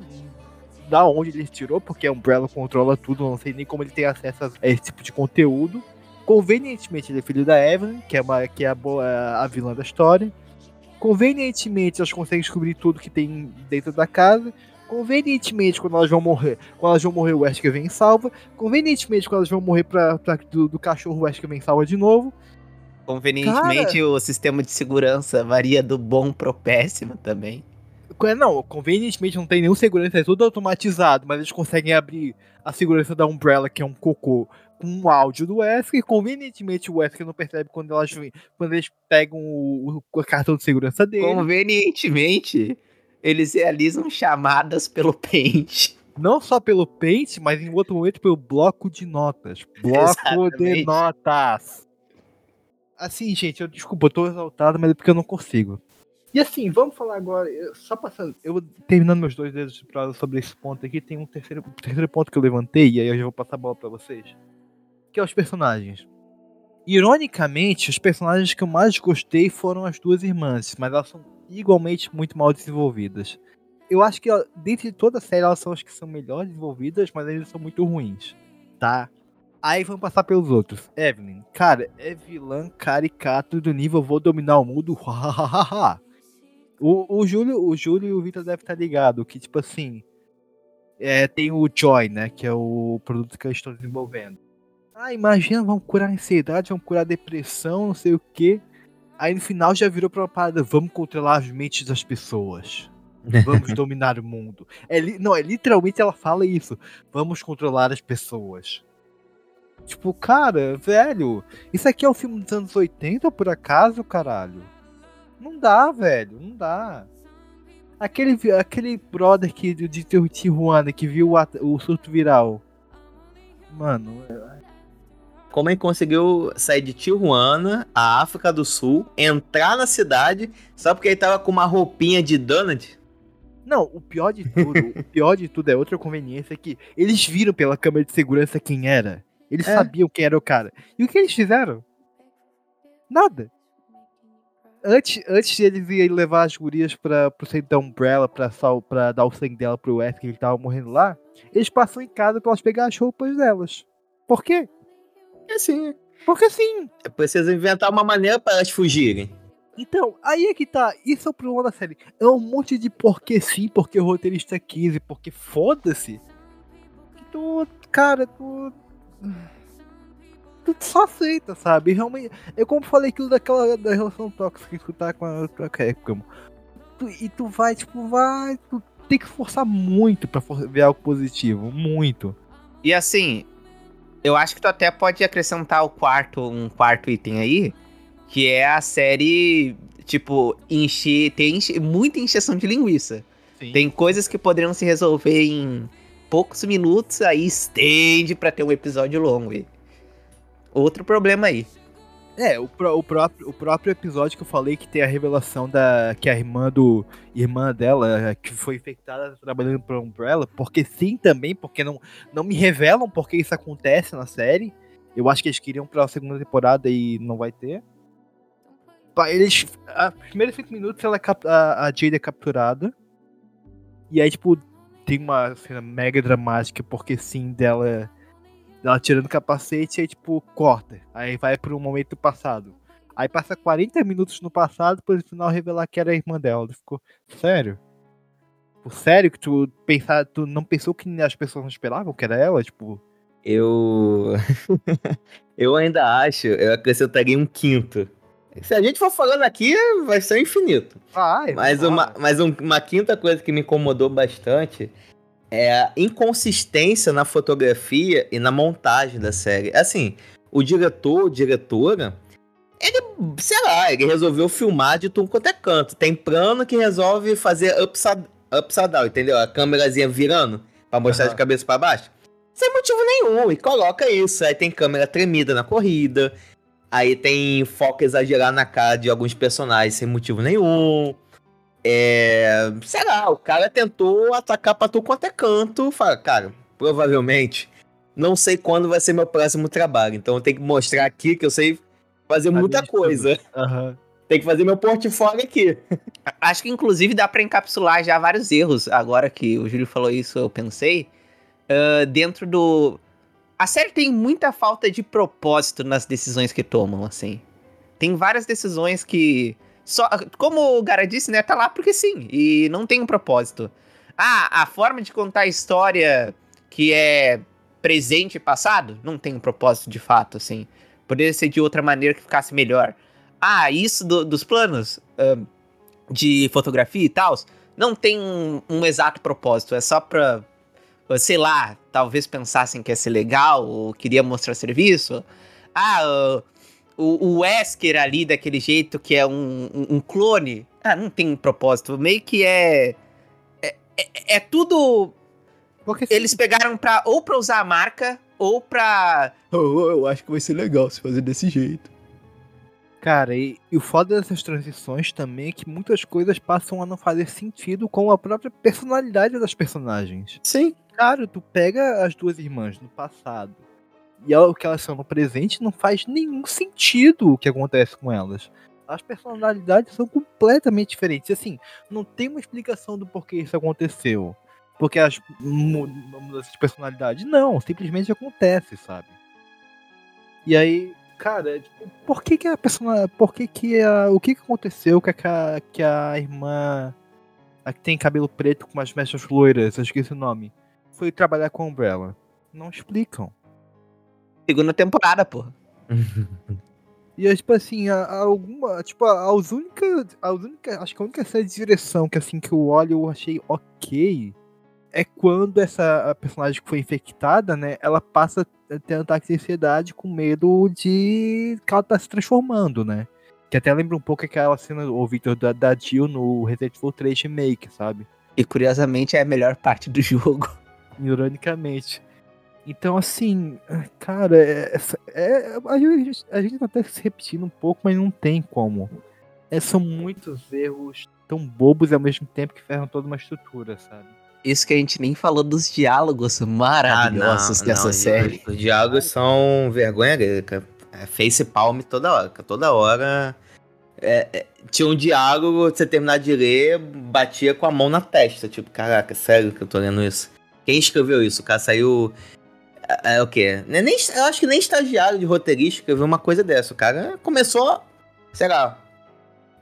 da onde ele tirou, porque a Umbrella controla tudo, não sei nem como ele tem acesso a esse tipo de conteúdo. Convenientemente ele é filho da Evelyn, que é, uma, que é a, boa, a vilã da história. Convenientemente elas conseguem descobrir tudo que tem dentro da casa. Convenientemente, quando elas vão morrer, quando elas vão morrer, o Wesker vem salva. Convenientemente, quando elas vão morrer pra, pra- do, do cachorro, o Wesker vem salva de novo. Convenientemente, o sistema de segurança varia do bom pro péssimo também. Não, convenientemente não tem nenhum segurança, é tudo automatizado, mas eles conseguem abrir a segurança da Umbrella, que é um cocô, com um áudio do Wesker. Convenientemente o Wesker não percebe quando elas quando eles pegam o, o cartão de segurança dele. Convenientemente, eles realizam chamadas pelo pente. Não só pelo Paint, mas em outro momento pelo bloco de notas. Bloco de Exatamente. notas. Assim, gente, eu desculpa, eu tô exaltado, mas é porque eu não consigo. E assim, vamos falar agora, eu- só passando, eu terminando meus dois dedos pra, sobre esse ponto aqui, tem um terceiro, um terceiro ponto que eu levantei, e aí eu já vou passar a bola pra vocês. Que é os personagens. Ironicamente, os personagens que eu mais gostei foram as duas irmãs, mas elas são igualmente muito mal desenvolvidas. Eu acho que dentro de toda a série elas são as que são melhor desenvolvidas, mas ainda são muito ruins, tá? Aí vamos passar pelos outros. Evelyn, cara, é vilã caricato do nível vou dominar o mundo. o, o Júlio, o Júlio e o Vitor devem estar ligados que tipo assim, é, tem o Joy, né, que é o produto que eles estão desenvolvendo. Ah, imagina, vamos curar a ansiedade, vamos curar a depressão, não sei o que. Aí no final já virou pra uma parada, vamos controlar as mentes das pessoas. Vamos dominar o mundo. É, não, é literalmente ela fala isso. Vamos controlar as pessoas. Tipo, cara, velho, isso aqui é um filme dos anos 80, por acaso, caralho? Não dá, velho, não dá. Aquele, aquele brother que, de Tijuana que viu o, o surto viral. Mano, Como ele conseguiu sair de Tijuana, a África do Sul, entrar na cidade, só porque ele tava com uma roupinha de donut? Não, o pior de tudo, o pior de tudo é outra conveniência que eles viram pela câmera de segurança quem era. Eles É. sabiam quem era o cara. E o que eles fizeram? Nada. Antes, antes de eles irem levar as gurias pra, pro centro da Umbrella pra, sal, pra dar o sangue dela pro Wes, que ele tava morrendo lá, eles passam em casa pra elas pegar as roupas delas. Por quê? É assim. Porque sim. Precisa inventar uma maneira para elas fugirem. Então, aí é que tá. Isso é o problema da série. É um monte de porque sim, porque o roteirista quis e porque foda-se. Que tu, cara, tu. Tu só aceita, sabe? Realmente. É como eu falei aquilo daquela da relação tóxica que tu tá com a tua Capcom. Tu, e tu vai, tipo, vai. Tu tem que forçar muito pra for- ver algo positivo. Muito. E assim, eu acho que tu até pode acrescentar o quarto, um quarto item aí, que é a série, tipo, encher, tem enche- muita encheção de linguiça. Sim. Tem coisas que poderiam se resolver em poucos minutos, aí estende pra ter um episódio longo. Outro problema aí. É, o, o próprio, o próprio episódio que eu falei que tem a revelação da. que a irmã do. irmã dela, que foi infectada trabalhando pra Umbrella, porque sim também, porque não, não me revelam porque isso acontece na série. Eu acho que eles queriam pra segunda temporada e não vai ter. Eles. A primeiros cinco minutos ela é a, a Jade é capturada. E aí, tipo, tem uma cena mega dramática, porque sim, dela. Ela tirando o capacete e aí, tipo, corta. Aí vai pro momento passado. Aí passa 40 minutos no passado pra no final revelar que era a irmã dela. Tu Ficou, sério? Tipo, sério que tu, pensar, tu não pensou que as pessoas não esperavam que era ela? Tipo, Eu. eu ainda acho, eu acrescentaria um quinto. Se a gente for falando aqui, vai ser infinito. vai. Mas, vai. uma, mas um- uma quinta coisa que me incomodou bastante é a inconsistência na fotografia e na montagem da série. Assim, o diretor, diretora, ele, sei lá, ele resolveu filmar de tudo quanto é canto. Tem plano que resolve fazer upside, upside down, entendeu? A câmerazinha virando pra mostrar Aham. de cabeça pra baixo. Sem motivo nenhum, e coloca isso. Aí tem câmera tremida na corrida. Aí tem foco exagerado na cara de alguns personagens sem motivo nenhum. É. Sei lá, o cara tentou atacar pra tu quanto é canto. Fala, cara, provavelmente não sei quando vai ser meu próximo trabalho. Então eu tenho que mostrar aqui que eu sei fazer muita coisa. Aham. Tem que fazer meu portfólio aqui. Acho que inclusive dá pra encapsular já vários erros. Agora que o Júlio falou isso, eu pensei. ah, dentro do. A série tem muita falta de propósito nas decisões que tomam, assim. Tem várias decisões que. Só, como o Gara disse, né? Tá lá porque sim. E não tem um propósito. Ah, a forma de contar a história que é presente e passado não tem um propósito de fato, assim. Poderia ser de outra maneira que ficasse melhor. Ah, isso do- dos planos de fotografia e tal, não tem um, um exato propósito. É só pra, sei lá, talvez pensassem que ia ser legal ou queria mostrar serviço. Ah, ah, o, o Wesker ali daquele jeito que é um, um- um clone. Ah, não tem um propósito. Meio que é. É, é- é tudo. Porque sim. Eles pegaram pra, ou pra usar a marca, ou pra. Oh, eu acho que vai ser legal se fazer desse jeito. Cara, e, e o foda dessas transições também é que muitas coisas passam a não fazer sentido com a própria personalidade das personagens. Sim. Cara, tu pega as duas irmãs no passado e o que elas são no presente, não faz nenhum sentido o que acontece com elas. As personalidades são completamente diferentes. Assim, não tem uma explicação do porquê isso aconteceu. Porque as mu- mudanças de personalidade. Não, simplesmente acontece, sabe? E aí, cara, tipo, por que que a persona, por que que a, o que que aconteceu que a, que a irmã a que tem cabelo preto com umas mechas loiras, eu esqueci o nome, foi trabalhar com a Umbrella? Não explicam. Segunda temporada, porra. E é tipo assim, a, a alguma, tipo, as únicas, as únicas, acho que a única série de direção que assim que eu olho eu achei ok é quando essa personagem que foi infectada, né, ela passa a ter um ataque de ansiedade com medo de que ela tá se transformando, né? Que até lembra um pouco aquela cena, o Victor, da, da Jill no Resident Evil 3 Remake, sabe? E curiosamente é a melhor parte do jogo. Ironicamente. Então, assim, cara, é, é- a, gente, a gente tá até se repetindo um pouco, mas não tem como. É, são muitos erros tão bobos e ao mesmo tempo que ferram toda uma estrutura, sabe? Isso que a gente nem falou dos diálogos maravilhosos Ah, não, dessa não, série. Os diálogos são vergonha grega. É face palm toda hora. Toda hora. é, é, tinha um diálogo, você terminar de ler, batia com a mão na testa. Tipo, caraca, sério que eu tô lendo isso? Quem escreveu isso? O cara saiu. É, é o quê? Nem, nem- eu acho que nem estagiário de roteirista escreveu uma coisa dessa. O cara começou, sei lá,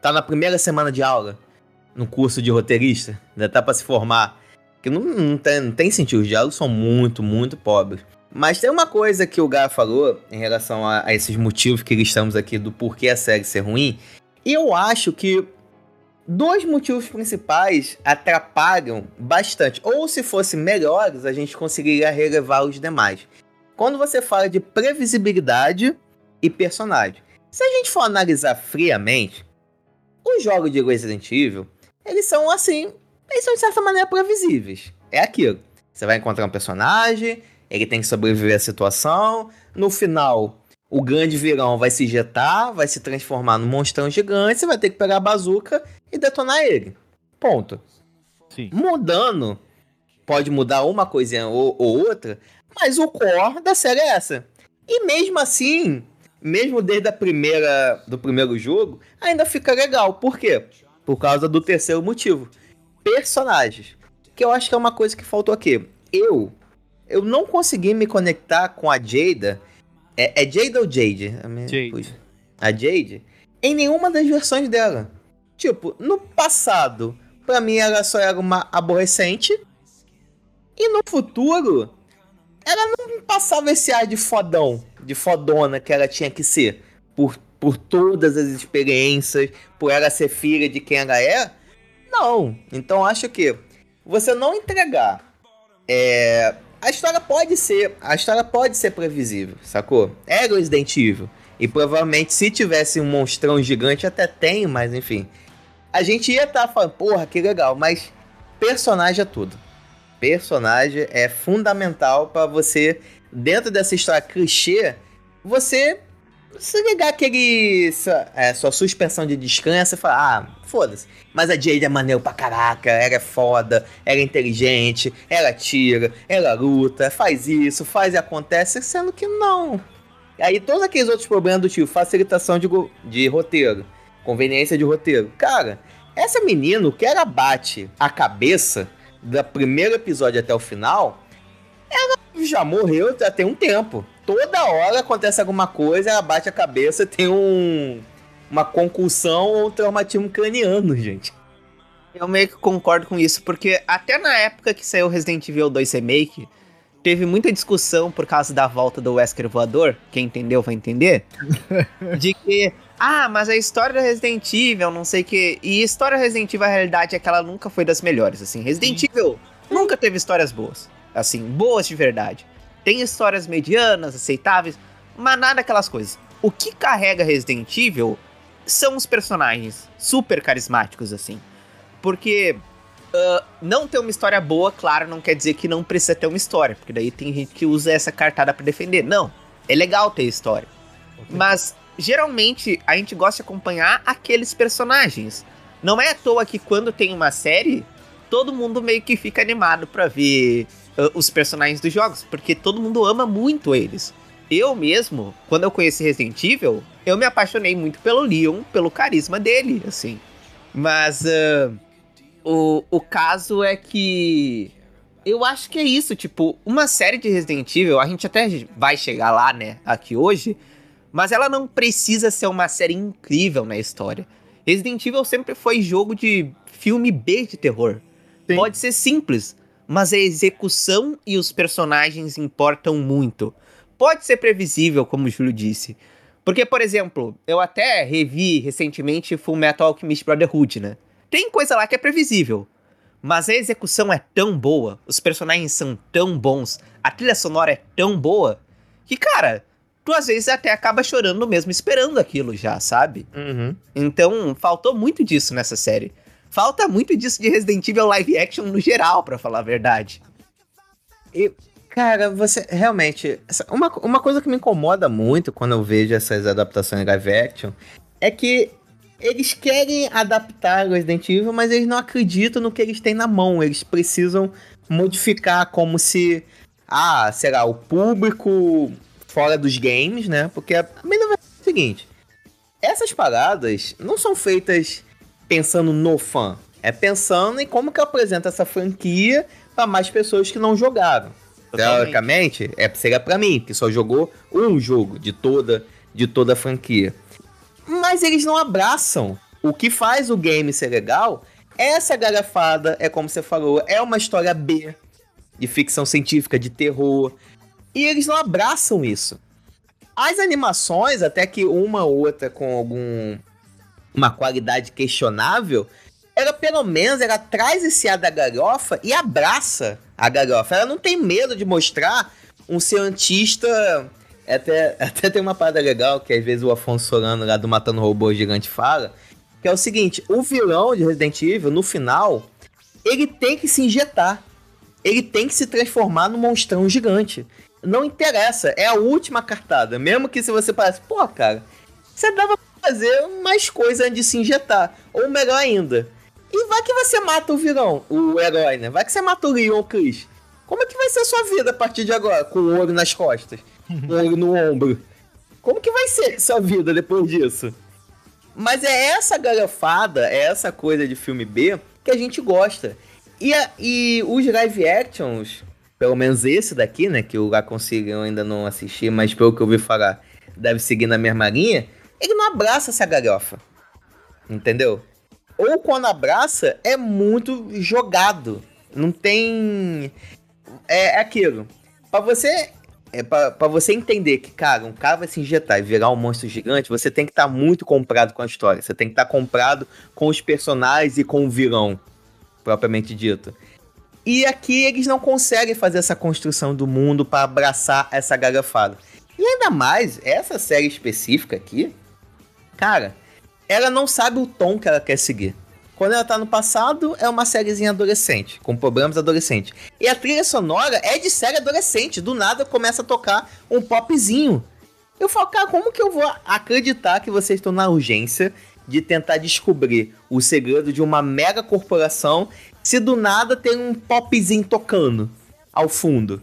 tá na primeira semana de aula no curso de roteirista, ainda tá pra se formar. Que não, não, tem, não tem sentido, os diálogos são muito, muito pobres. Mas tem uma coisa que o Gar falou em relação a, a esses motivos que listamos aqui do porquê a série ser ruim. E eu acho que dois motivos principais atrapalham bastante. Ou se fossem melhores, a gente conseguiria relevar os demais. Quando você fala de previsibilidade e personagem. Se a gente for analisar friamente, os jogos de Resident Evil, eles são assim, eles são de certa maneira previsíveis. É aquilo. Você vai encontrar um personagem, ele tem que sobreviver à situação. No final, O grande vilão vai se injetar, vai se transformar num monstrão gigante, você vai ter que pegar a bazuca e detonar ele. Ponto. Sim. Mudando, pode mudar uma coisinha ou, ou outra, mas o core da série é essa. E mesmo assim, mesmo desde a primeira do primeiro jogo, ainda fica legal. Por quê? Por causa do terceiro motivo. Personagens. Que eu acho que é uma coisa que faltou aqui. Eu eu não consegui me conectar com a Jada. É, é Jada ou Jade? A minha- Jade. A Jade? Em nenhuma das versões dela. Tipo, no passado, pra mim ela só era uma aborrecente. E no futuro, ela não passava esse ar de fodão, de fodona que ela tinha que ser. Por, por todas as experiências, por ela ser filha de quem ela é. Não. Então acho que você não entregar. É, a história pode ser. A história pode ser previsível, sacou? É Resident Evil. E provavelmente se tivesse um monstrão gigante, até tem, mas enfim. A gente ia estar falando, porra, que legal, mas personagem é tudo. Personagem é fundamental pra você, dentro dessa história clichê, você se ligar aquele. Sua, é, sua suspensão de descanso e falar, ah, foda-se. Mas a Jade é maneiro pra caraca, ela é foda, ela é inteligente, ela tira, ela luta, faz isso, faz e acontece, sendo que não. Aí todos aqueles outros problemas do tipo facilitação de, de roteiro, conveniência de roteiro. Cara, essa menina, o que ela bate a cabeça do primeiro episódio até o final, ela já morreu já tem um tempo. Toda hora acontece alguma coisa, ela bate a cabeça, tem um uma concussão ou um traumatismo craniano, gente. Eu meio que concordo com isso, porque até na época que saiu Resident Evil 2 Remake, teve muita discussão por causa da volta do Wesker voador, quem entendeu vai entender, de que, ah, mas a história da Resident Evil, não sei o que, e a história Resident Evil, a realidade é que ela nunca foi das melhores, assim, Resident Evil nunca teve histórias boas, assim, boas de verdade. Tem histórias medianas, aceitáveis, mas nada aquelas coisas. O que carrega Resident Evil são os personagens super carismáticos, assim. Porque ah, não ter uma história boa, claro, não quer dizer que não precisa ter uma história. Porque daí tem gente que usa essa cartada pra defender. Não, é legal ter história. Mas, geralmente, a gente gosta de acompanhar aqueles personagens. Não é à toa que quando tem uma série, todo mundo meio que fica animado pra ver ah, os personagens dos jogos. Porque todo mundo ama muito eles. Eu mesmo, quando eu conheci Resident Evil, eu me apaixonei muito pelo Leon, pelo carisma dele, assim. Mas ah, o, o caso é que. Eu acho que é isso, tipo, uma série de Resident Evil, a gente até vai chegar lá, né, aqui hoje, mas ela não precisa ser uma série incrível na história. Resident Evil sempre foi jogo de filme B de terror. Sim. Pode ser simples, mas a execução e os personagens importam muito. Pode ser previsível, como o Júlio disse. Porque, por exemplo, eu até revi recentemente Full Metal Alchemist Brotherhood, né? Tem coisa lá que é previsível. Mas a execução é tão boa, os personagens são tão bons, a trilha sonora é tão boa, que, cara, tu às vezes até acaba chorando mesmo esperando aquilo já, sabe? Uhum. Então, faltou muito disso nessa série. Falta muito disso de Resident Evil live action no geral, pra falar a verdade. E, cara, você realmente. essa- Uma, uma coisa que me incomoda muito quando eu vejo essas adaptações live action é que eles querem adaptar Resident Evil, mas eles não acreditam no que eles têm na mão. Eles precisam modificar como se. Ah, será o público fora dos games, né? Porque a verdade é o seguinte: essas paradas não são feitas pensando no fã. É pensando em como que apresenta essa franquia para mais pessoas que não jogaram. Teoricamente, é, seria pra mim, que só jogou um jogo de toda, de toda a franquia. Mas eles não abraçam. O que faz o game ser legal é essa garrafada, é como você falou, é uma história B de ficção científica, de terror. E eles não abraçam isso. As animações, até que uma ou outra com algum uma qualidade questionável, ela pelo menos ela traz esse ar da galhofa e abraça a galhofa. Ela não tem medo de mostrar um cientista. Até, até tem uma parada legal que às vezes o Afonso Solano lá do Matando Robô Gigante fala, que é o seguinte, o vilão de Resident Evil, no final, ele tem que se injetar. Ele tem que se transformar num monstrão gigante. Não interessa, é a última cartada. Mesmo que se você passe, pô, cara, você dava pra fazer mais coisa antes de se injetar. Ou melhor ainda. E vai que você mata o vilão, o herói, né? Vai que você mata o Leon Chris. Como é que vai ser a sua vida a partir de agora? Com o ouro nas costas, com o ouro no ombro. Como que vai ser a sua vida depois disso? Mas é essa galhofada, é essa coisa de filme B que a gente gosta. E, a- e os live actions, pelo menos esse daqui, né? Que o consiga eu ainda não assisti, mas pelo que eu ouvi falar, deve seguir na mesma linha. Ele não abraça essa galhofa. Entendeu? Ou quando abraça, é muito jogado. Não tem. É, é aquilo. Pra você. É pra, pra você entender que, cara, um cara vai se injetar e virar um monstro gigante, você tem que estar muito comprado com a história. Você tem que estar comprado com os personagens e com o vilão, propriamente dito. E aqui eles não conseguem fazer essa construção do mundo pra abraçar essa galhofada. E ainda mais, essa série específica aqui, cara, ela não sabe o tom que ela quer seguir. Quando ela tá no passado, é uma sériezinha adolescente, com problemas adolescentes. E a trilha sonora é de série adolescente. Do nada começa a tocar um popzinho. Eu falo, cara, como que eu vou acreditar que vocês estão na urgência de tentar descobrir o segredo de uma mega corporação se do nada tem um popzinho tocando ao fundo?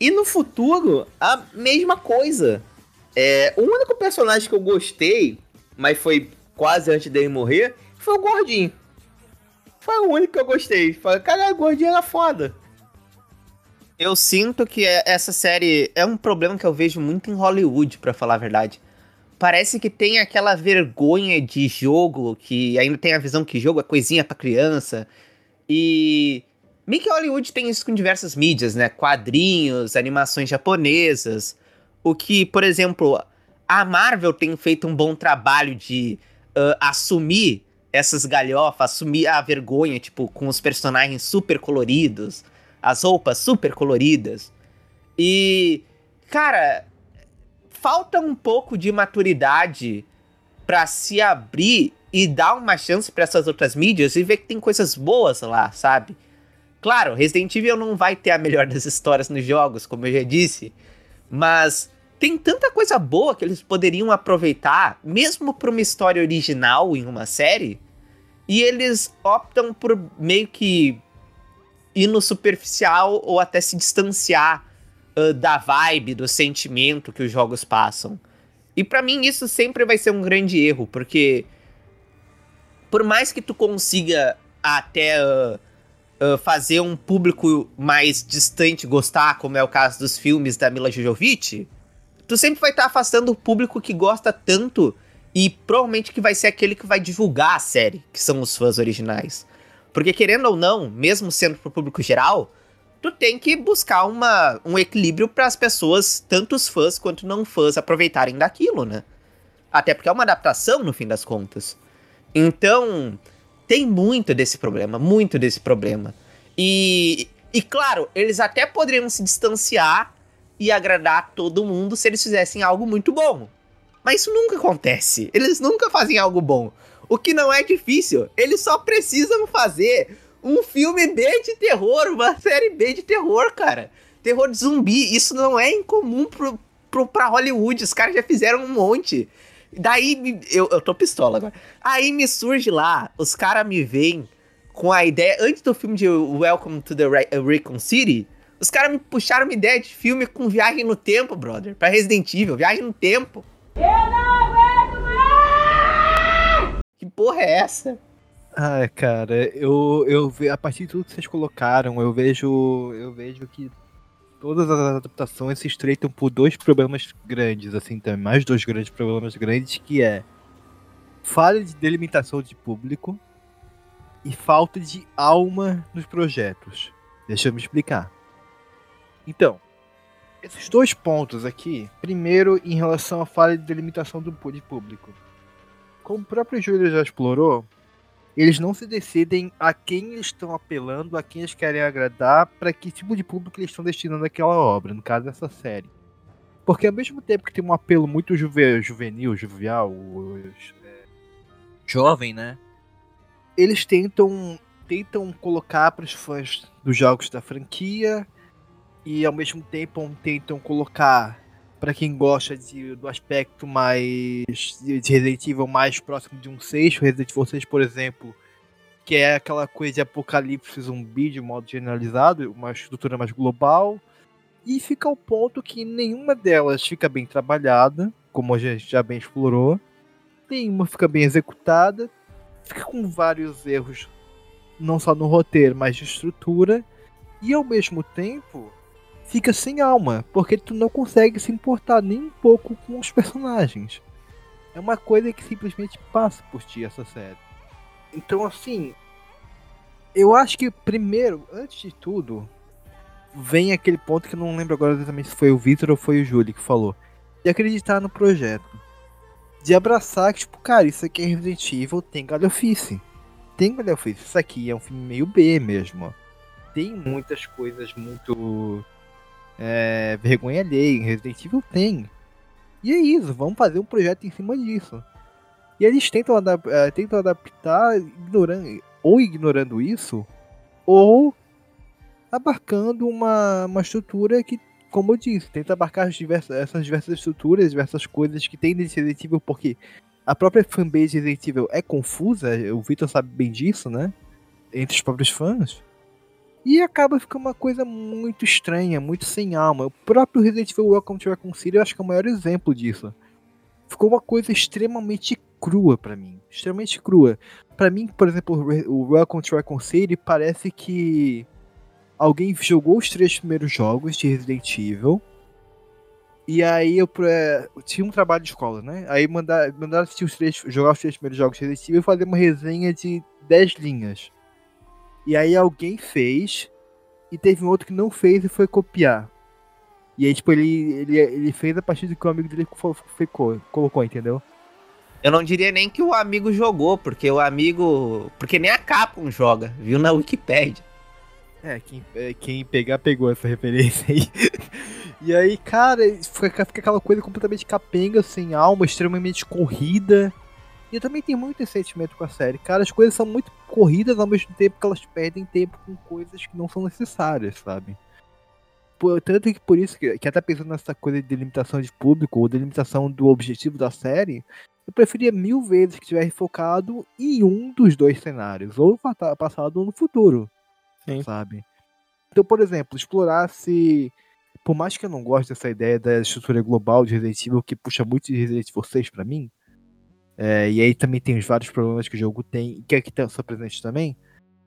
E no futuro, a mesma coisa. É, o único personagem que eu gostei, mas foi quase antes dele morrer, foi o Gordinho. Foi o único que eu gostei. Caralho, o Gordinho era foda. Eu sinto que é- essa série é um problema que eu vejo muito em Hollywood, pra falar a verdade. Parece que tem aquela vergonha de jogo, que ainda tem a visão que jogo é coisinha pra criança. E meio Hollywood tem isso com diversas mídias, né? Quadrinhos, animações japonesas. O que, por exemplo, a Marvel tem feito um bom trabalho de ah, assumir essas galhofas, assumir a vergonha, tipo, com os personagens super coloridos, as roupas super coloridas. E, cara, falta um pouco de maturidade pra se abrir e dar uma chance pra essas outras mídias e ver que tem coisas boas lá, sabe? Claro, Resident Evil não vai ter a melhor das histórias nos jogos, como eu já disse, mas tem tanta coisa boa que eles poderiam aproveitar, mesmo pra uma história original em uma série, e eles optam por meio que ir no superficial ou até se distanciar ah, da vibe, do sentimento que os jogos passam. E pra mim isso sempre vai ser um grande erro, porque por mais que tu consiga até ah, ah, fazer um público mais distante gostar, como é o caso dos filmes da Mila Jovovich, tu sempre vai estar afastando o público que gosta tanto e provavelmente que vai ser aquele que vai divulgar a série, que são os fãs originais. Porque querendo ou não, mesmo sendo pro público geral, tu tem que buscar uma, um equilíbrio para as pessoas, tanto os fãs quanto não fãs, aproveitarem daquilo, né? Até porque é uma adaptação no fim das contas. Então, tem muito desse problema, muito desse problema. E, e claro, eles até poderiam se distanciar e agradar todo mundo se eles fizessem algo muito bom. Mas isso nunca acontece. Eles nunca fazem algo bom. O que não é difícil. Eles só precisam fazer um filme B de terror, uma série B de terror, cara. Terror de zumbi. Isso não é incomum pro, pro, pra Hollywood. Os caras já fizeram um monte. Daí eu, eu tô pistola agora. Aí me surge lá, os caras me veem com a ideia. Antes do filme de Welcome to the Ra- Raccoon City, os caras me puxaram uma ideia de filme com viagem no tempo, brother. Pra Resident Evil, viagem no tempo. Que porra é essa? Ai, cara, eu, eu a partir de tudo que vocês colocaram, eu vejo eu vejo que todas as adaptações se estreitam por dois problemas grandes, assim, também, mais dois grandes problemas grandes, que é falha de delimitação de público e falta de alma nos projetos. Deixa eu me explicar. Então, esses dois pontos aqui, primeiro em relação à falha de delimitação do, de público. Como o próprio Júlio já explorou, eles não se decidem a quem eles estão apelando, a quem eles querem agradar, para que tipo de público eles estão destinando àquela obra, no caso dessa série. Porque ao mesmo tempo que tem um apelo muito juve- juvenil, jovial, é, jovem, né? Eles tentam tentam colocar para os fãs dos jogos da franquia e ao mesmo tempo tentam colocar pra quem gosta de, do aspecto mais de de Resident Evil mais próximo de um 6, o Resident Evil 6, por exemplo, que é aquela coisa de apocalipse zumbi de modo generalizado, uma estrutura mais global. E fica ao ponto que nenhuma delas fica bem trabalhada, como a gente já bem explorou. Nenhuma fica bem executada. Fica com vários erros, não só no roteiro, mas de estrutura. E ao mesmo tempo, fica sem alma, porque tu não consegue se importar nem um pouco com os personagens. É uma coisa que simplesmente passa por ti essa série. Então, assim, eu acho que primeiro, antes de tudo, vem aquele ponto que eu não lembro agora exatamente se foi o Victor ou foi o Júlio que falou. De acreditar no projeto. De abraçar que, tipo, cara, isso aqui é Resident Evil, tem galhofice. Tem galhofice. Isso aqui é um filme meio B mesmo. Tem muitas coisas muito. É, vergonha alheia. Em Resident Evil tem. E é isso, vamos fazer um projeto em cima disso. E eles tentam, adap eh, tentam adaptar ignorando, ou ignorando isso, ou abarcando uma, uma estrutura que, como eu disse, tenta abarcar as diversas, essas diversas estruturas, diversas coisas que tem nesse Resident Evil, porque a própria fanbase de Resident Evil é confusa, o Victor sabe bem disso, né? Entre os próprios fãs. E acaba ficando uma coisa muito estranha, muito sem alma. O próprio Resident Evil Welcome to Raccoon City eu acho que é o maior exemplo disso. Ficou uma coisa extremamente crua pra mim. Extremamente crua. Pra mim, por exemplo, o Welcome to Raccoon City parece que alguém jogou os três primeiros jogos de Resident Evil. E aí eu, eu tinha um trabalho de escola, né? Aí mandaram, mandaram assistir os três, jogar os três primeiros jogos de Resident Evil e fazer uma resenha de 10 linhas. E aí alguém fez, e teve um outro que não fez e foi copiar. E aí, tipo, ele, ele, ele fez a partir do que o amigo dele ficou, colocou, entendeu? Eu não diria nem que o amigo jogou, porque o amigo. Porque nem a Capcom joga, viu na Wikipedia. É, quem, é, quem pegar, pegou essa referência aí. e aí, cara, fica, fica aquela coisa completamente capenga, sem alma, extremamente corrida. E eu também tenho muito esse sentimento com a série. Cara, as coisas são muito corridas ao mesmo tempo que elas perdem tempo com coisas que não são necessárias, sabe? Por- tanto que por isso, que, que até pensando nessa coisa de delimitação de público ou delimitação do objetivo da série, eu preferia mil vezes que tivesse focado em um dos dois cenários, ou no passado ou no futuro sabe? Então, por exemplo, explorasse. Por mais que eu não goste dessa ideia da estrutura global de Resident Evil, que puxa muito de Resident Evil 6 pra mim, é, e aí também tem os vários problemas que o jogo tem, e que aqui tá- são presentes também,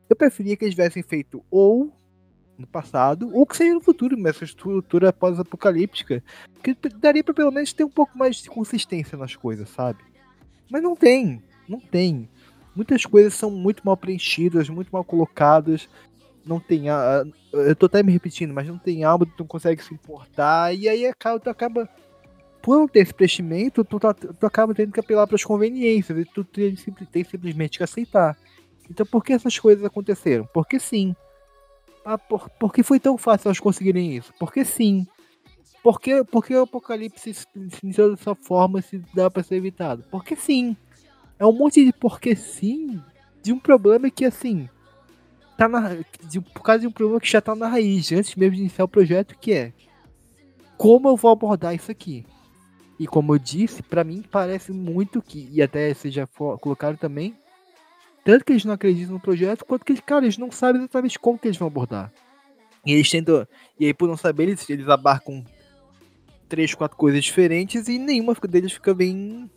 eu preferia que eles tivessem feito ou no passado, ou que seja no futuro, mas essa estrutura pós-apocalíptica, que daria pra pelo menos ter um pouco mais de consistência nas coisas, sabe? Mas não tem, não tem. Muitas coisas são muito mal preenchidas, muito mal colocadas, não tem eu tô até me repetindo, mas não tem alma, tu não consegue se importar, e aí acaba, tu acaba, por não ter esse preenchimento, tu, tá- tu acaba tendo que apelar para as conveniências, e tu tem, tem simplesmente que aceitar. Então por que essas coisas aconteceram? Porque sim. Ah, por, por que foi tão fácil elas conseguirem isso? Porque sim. Porque, porque o apocalipse se se iniciou dessa forma se dá para ser evitado? Porque sim. É um monte de porque sim de um problema que assim tá na, de, por causa de um problema que já tá na raiz, antes mesmo de iniciar o projeto, que é como eu vou abordar isso aqui. E como eu disse, pra mim parece muito que, e até vocês já colocaram também, tanto que eles não acreditam no projeto, quanto que eles, cara, eles não sabem exatamente como que eles vão abordar. E eles tentam, e aí por não saber, eles, eles abarcam três, quatro coisas diferentes e nenhuma deles fica bem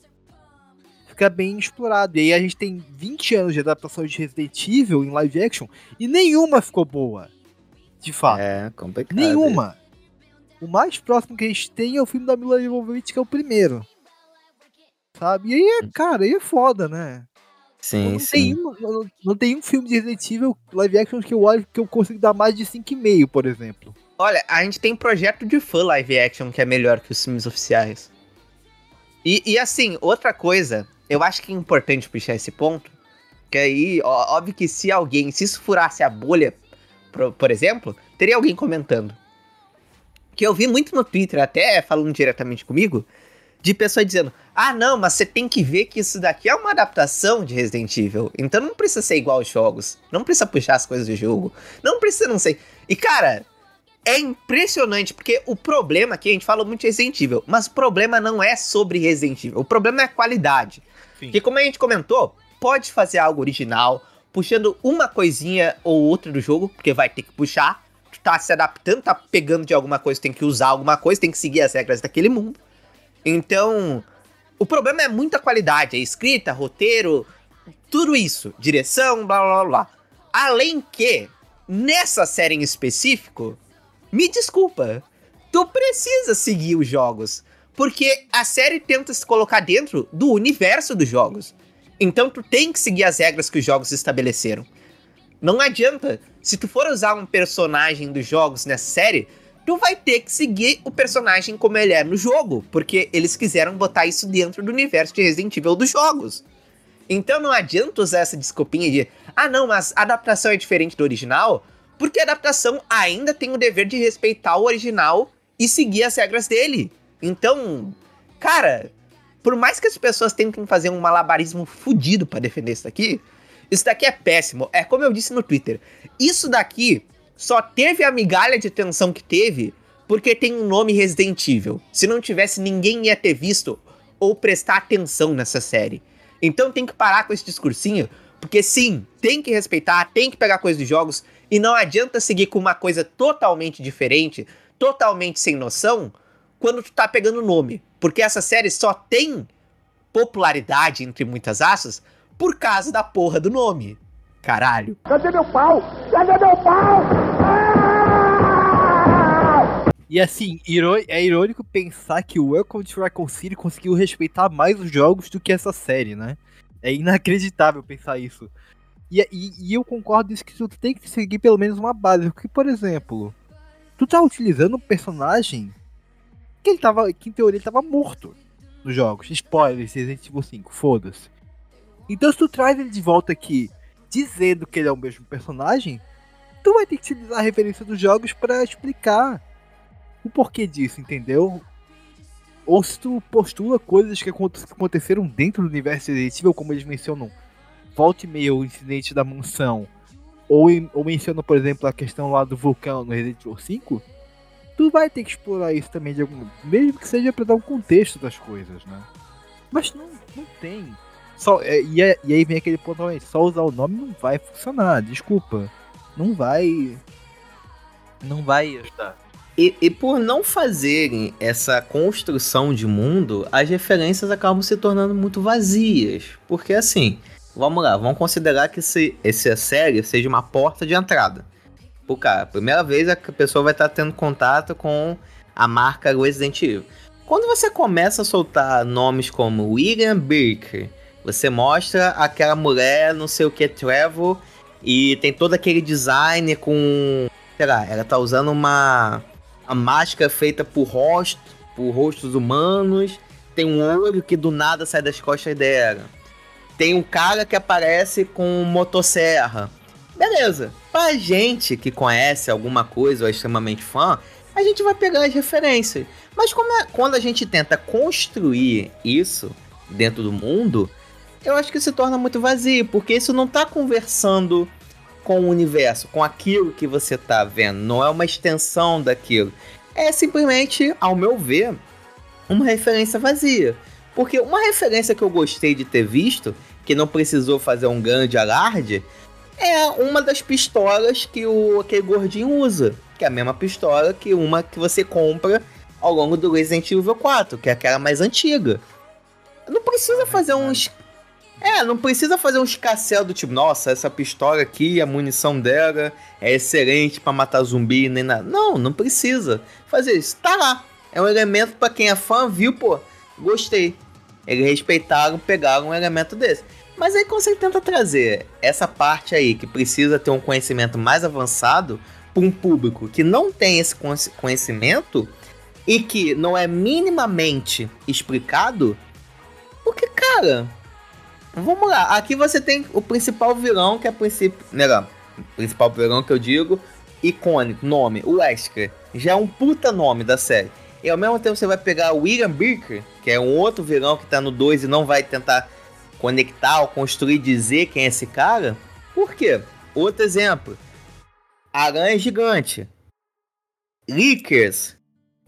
fica bem explorado. E aí a gente tem 20 anos de adaptação de Resident Evil em live action e nenhuma ficou boa. De fato. É, complicado. Nenhuma. O mais próximo que a gente tem é o filme da Mila Jovovich, que é o primeiro. Sabe? E aí, é, cara, aí é foda, né? Sim, não, sim. Tem um, não, não tem um filme de Resident Evil live action que eu olho que eu consigo dar mais de 5,5, por exemplo. Olha, a gente tem projeto de fã live action que é melhor que os filmes oficiais. E, e assim, outra coisa, eu acho que é importante puxar esse ponto, que aí, ó, óbvio que se alguém, se isso furasse a bolha, por, por exemplo, teria alguém comentando. Que eu vi muito no Twitter, até falando diretamente comigo, de pessoa dizendo: Ah, não, mas você tem que ver que isso daqui é uma adaptação de Resident Evil. Então não precisa ser igual aos jogos. Não precisa puxar as coisas do jogo. Não precisa, não sei. E cara, é impressionante, porque o problema aqui, a gente fala muito de Resident Evil, mas o problema não é sobre Resident Evil, o problema é a qualidade. Sim. Porque como a gente comentou, pode fazer algo original, puxando uma coisinha ou outra do jogo, porque vai ter que puxar, tá se adaptando, tá pegando de alguma coisa, tem que usar alguma coisa, tem que seguir as regras daquele mundo. Então, o problema é muita qualidade, é escrita, roteiro, tudo isso, direção, blá blá blá. Além que, nessa série em específico, me desculpa, tu precisa seguir os jogos, porque a série tenta se colocar dentro do universo dos jogos. Então tu tem que seguir as regras que os jogos estabeleceram. Não adianta, se tu for usar um personagem dos jogos nessa série, tu vai ter que seguir o personagem como ele é no jogo, porque eles quiseram botar isso dentro do universo de Resident Evil dos jogos. Então não adianta usar essa desculpinha de, ah não, mas a adaptação é diferente do original, porque a adaptação ainda tem o dever de respeitar o original e seguir as regras dele. Então, cara, por mais que as pessoas tentem fazer um malabarismo fudido pra defender isso daqui, isso daqui é péssimo. É como eu disse no Twitter. Isso daqui só teve a migalha de atenção que teve porque tem um nome Resident Evil. Se não tivesse, ninguém ia ter visto ou prestar atenção nessa série. Então tem que parar com esse discursinho, porque sim, tem que respeitar, tem que pegar coisa dos jogos, e não adianta seguir com uma coisa totalmente diferente, totalmente sem noção, quando tu tá pegando nome. Porque essa série só tem popularidade, entre muitas aspas, por causa da porra do nome. Caralho. Cadê meu pau? Cadê meu pau? E assim, é irônico pensar que o Welcome to Raccoon City conseguiu respeitar mais os jogos do que essa série, né? É inacreditável pensar isso. E, e, e eu concordo isso que tu tem que seguir pelo menos uma base. Porque, por exemplo, tu tá utilizando um personagem que ele tava, que em teoria ele tava morto nos jogos. Spoilers, Resident Evil 5, foda-se. Então se tu traz ele de volta aqui dizendo que ele é o mesmo personagem, tu vai ter que utilizar a referência dos jogos pra explicar o porquê disso, entendeu? Ou se tu postula coisas que aconte- que aconteceram dentro do universo Resident como eles mencionam, volta e meia o incidente da mansão, ou, ou mencionam, por exemplo, a questão lá do vulcão no Resident Evil 5, tu vai ter que explorar isso também de algum. Mesmo que seja pra dar um contexto das coisas, né? Mas não, não tem. Só, é, e, é- e aí vem aquele ponto só usar o nome não vai funcionar, desculpa. Não vai. Não vai ajudar. E, e por não fazerem essa construção de mundo, as referências acabam se tornando muito vazias. Porque assim, vamos lá, vamos considerar que esse, essa série seja uma porta de entrada. Pô, cara, primeira vez a pessoa vai estar tendo contato com a marca Resident Evil. Quando você começa a soltar nomes como William Birker, você mostra aquela mulher, não sei o que, Trevor, e tem todo aquele design com. Sei lá, ela tá usando uma, uma máscara feita por rosto, por rostos humanos. Tem um olho que do nada sai das costas dela. Tem um cara que aparece com motosserra. Beleza. Pra gente que conhece alguma coisa ou é extremamente fã, a gente vai pegar as referências. Mas como é- quando a gente tenta construir isso dentro do mundo, eu acho que se torna muito vazio, porque isso não tá conversando com o universo, com aquilo que você tá vendo, não é uma extensão daquilo. É simplesmente, ao meu ver, uma referência vazia. Porque uma referência que eu gostei de ter visto, que não precisou fazer um grande alarde, é uma das pistolas que o aquele gordinho usa. Que é a mesma pistola que uma que você compra ao longo do Resident Evil 4, que é aquela mais antiga. Não precisa fazer uns. É, não precisa fazer um escassel do tipo, nossa, essa pistola aqui, a munição dela é excelente pra matar zumbi, nem nada. Não, não precisa fazer isso. Tá lá. É um elemento pra quem é fã, viu, pô, gostei. Eles respeitaram, pegaram um elemento desse. Mas aí quando você tenta trazer essa parte aí, que precisa ter um conhecimento mais avançado, para um público que não tem esse conhe- conhecimento e que não é minimamente explicado, porque, cara, vamos lá, aqui você tem o principal vilão, que é princípio. O principal vilão que eu digo, icônico, nome, o Wesker. Já é um puta nome da série. E ao mesmo tempo você vai pegar o William Birker, que é um outro vilão que tá no 2 e não vai tentar conectar ou construir dizer quem é esse cara. Por quê? Outro exemplo. Aranha Gigante. leakers.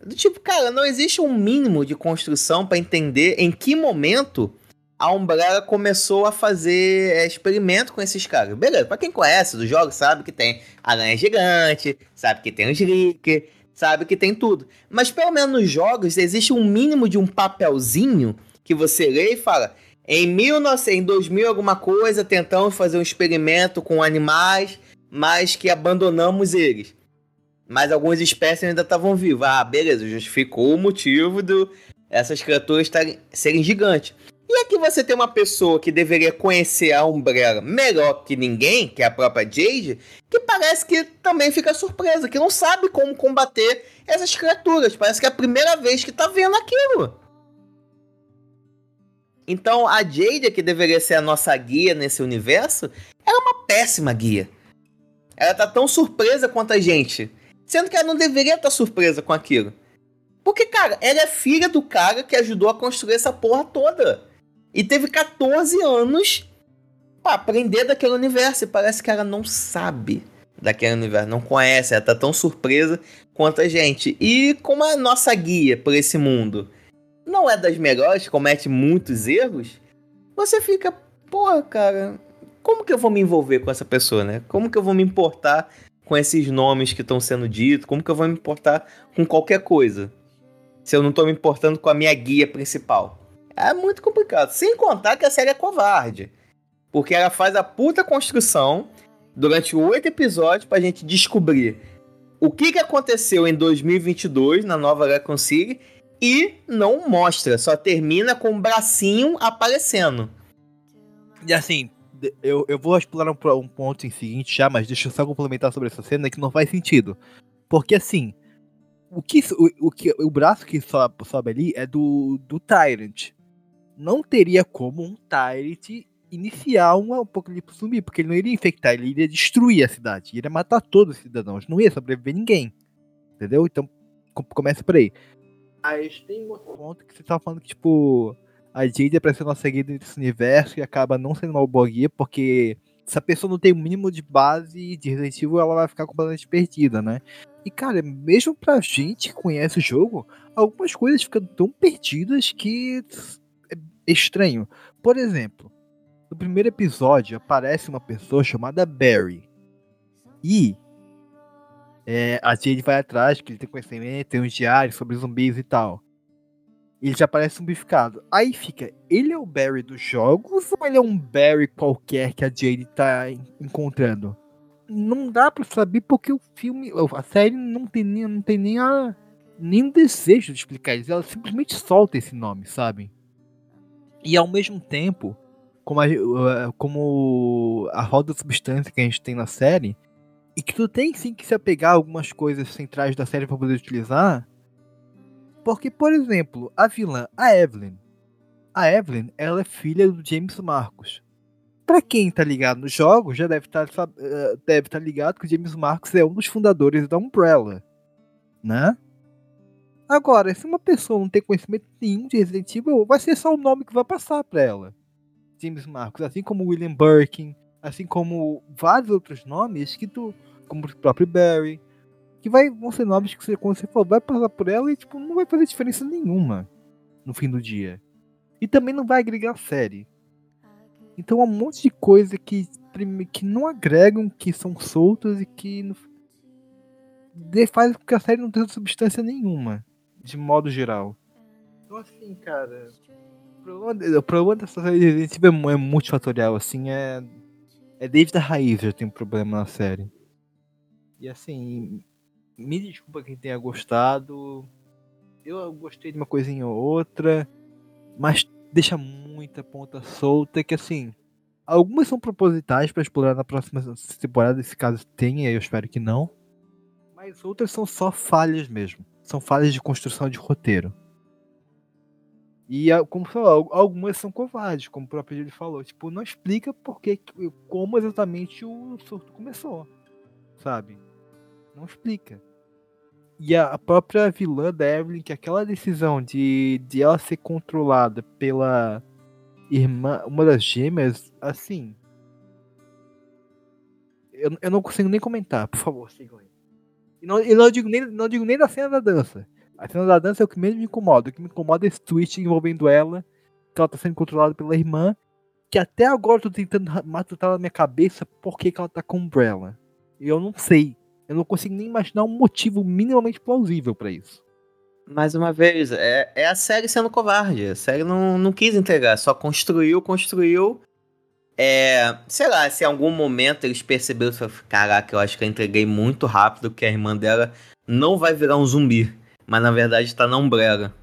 Do tipo, cara, não existe um mínimo de construção pra entender em que momento a Umbrella começou a fazer é, experimento com esses caras. Beleza, pra quem conhece dos jogos, sabe que tem aranha gigante, sabe que tem os leakers, sabe que tem tudo. Mas pelo menos nos jogos existe um mínimo de um papelzinho que você lê e fala. Em, 19, em 2000 alguma coisa, tentamos fazer um experimento com animais, mas que abandonamos eles. Mas algumas espécies ainda estavam vivas. Ah, beleza, justificou o motivo de essas criaturas tarem, serem gigantes. E aqui você tem uma pessoa que deveria conhecer a Umbrella melhor que ninguém, que é a própria Jade, que parece que também fica surpresa, que não sabe como combater essas criaturas. Parece que é a primeira vez que tá vendo aquilo. Então a Jade, que deveria ser a nossa guia nesse universo, ela é uma péssima guia. Ela tá tão surpresa quanto a gente. Sendo que ela não deveria estar surpresa com aquilo. Porque, cara, ela é filha do cara que ajudou a construir essa porra toda. E teve 14 anos pra aprender daquele universo. E parece que ela não sabe daquele universo, não conhece, ela tá tão surpresa quanto a gente. E como a nossa guia por esse mundo não é das melhores, comete muitos erros, você fica, pô, cara, como que eu vou me envolver com essa pessoa, né? Como que eu vou me importar com esses nomes que estão sendo ditos? Como que eu vou me importar com qualquer coisa? Se eu não tô me importando com a minha guia principal. É muito complicado. Sem contar que a série é covarde. Porque ela faz a puta construção durante oito episódios pra gente descobrir o que, que aconteceu em 2022 na nova Raccoon City e não mostra, só termina com o bracinho aparecendo. E assim, eu, eu vou explorar um, um ponto em seguinte já, mas deixa eu só complementar sobre essa cena que não faz sentido. Porque assim, o que o, o, que, o braço que sobe, sobe ali é do, do Tyrant. Não teria como um Tyrant iniciar um apocalipse zumbi, porque ele não iria infectar, ele iria destruir a cidade, iria matar todos os cidadãos, não ia sobreviver ninguém. Entendeu? Então, com- começa por aí. Mas tem um outro ponto que você tava falando que, tipo, a Jade é pra ser nossa guia desse universo e acaba não sendo uma boa guia, porque se a pessoa não tem o mínimo de base de Resident Evil, ela vai ficar completamente perdida, né? E, cara, mesmo pra gente que conhece o jogo, algumas coisas ficam tão perdidas que estranho. Por exemplo, no primeiro episódio aparece uma pessoa chamada Barry. E é, a Jade vai atrás, que ele tem conhecimento, tem uns diários sobre zumbis e tal. Ele já parece zumbificado. Aí fica, ele é o Barry dos jogos ou ele é um Barry qualquer que a Jade tá en- encontrando? Não dá pra saber porque o filme, a série não tem nem, não tem nem, a, nem desejo de explicar isso. Ela simplesmente solta esse nome, sabe? E ao mesmo tempo, como a, como a roda de substância que a gente tem na série, e que tu tem sim que se apegar a algumas coisas centrais da série pra poder utilizar. Porque, por exemplo, a vilã, a Evelyn. A Evelyn, ela é filha do James Marcos. Pra quem tá ligado nos jogos, já deve estar deve tá ligado que o James Marcos é um dos fundadores da Umbrella, né? Agora, se uma pessoa não tem conhecimento nenhum de Resident Evil, vai ser só o nome que vai passar pra ela. James Marcos, assim como William Birkin, assim como vários outros nomes que tu, como o próprio Barry, que vai, vão ser nomes que você, quando você for, vai passar por ela e tipo, não vai fazer diferença nenhuma no fim do dia. E também não vai agregar série. Então há um monte de coisa que, que não agregam, que são soltas e que faz com que a série não tenha substância nenhuma, de modo geral. Então assim, cara, o problema, o problema dessa série é é multifatorial, assim, é. É desde a raiz tem um problema na série. E assim, me desculpa quem tenha gostado. Eu gostei de uma coisinha ou outra, mas deixa muita ponta solta que assim. Algumas são propositais pra explorar na próxima temporada, se caso tenha, eu espero que não. Mas outras são só falhas mesmo. São falhas de construção de roteiro. E como falou, al- algumas são covardes, como o próprio ele falou. Tipo, não explica por que, que- como exatamente o surto começou. Sabe? Não explica. E a, própria vilã da Evelyn, que aquela decisão de, de ela ser controlada pela irmã, uma das gêmeas, assim. Eu, eu não consigo nem comentar, por favor, sigam aí. E não, e não, digo nem, não digo nem da cena da dança. A cena da dança é o que menos me incomoda. O que me incomoda é esse twist envolvendo ela, que ela tá sendo controlada pela irmã, que até agora eu tô tentando matutar na minha cabeça por que, que ela tá com Umbrella. E eu não sei. Eu não consigo nem imaginar um motivo minimamente plausível pra isso. Mais uma vez, é, é a série sendo covarde. A série não, não quis entregar, só construiu, construiu. É, sei lá, se em algum momento eles perceberam, falaram, caraca, eu acho que eu entreguei muito rápido que a irmã dela não vai virar um zumbi, mas na verdade tá na Umbrella.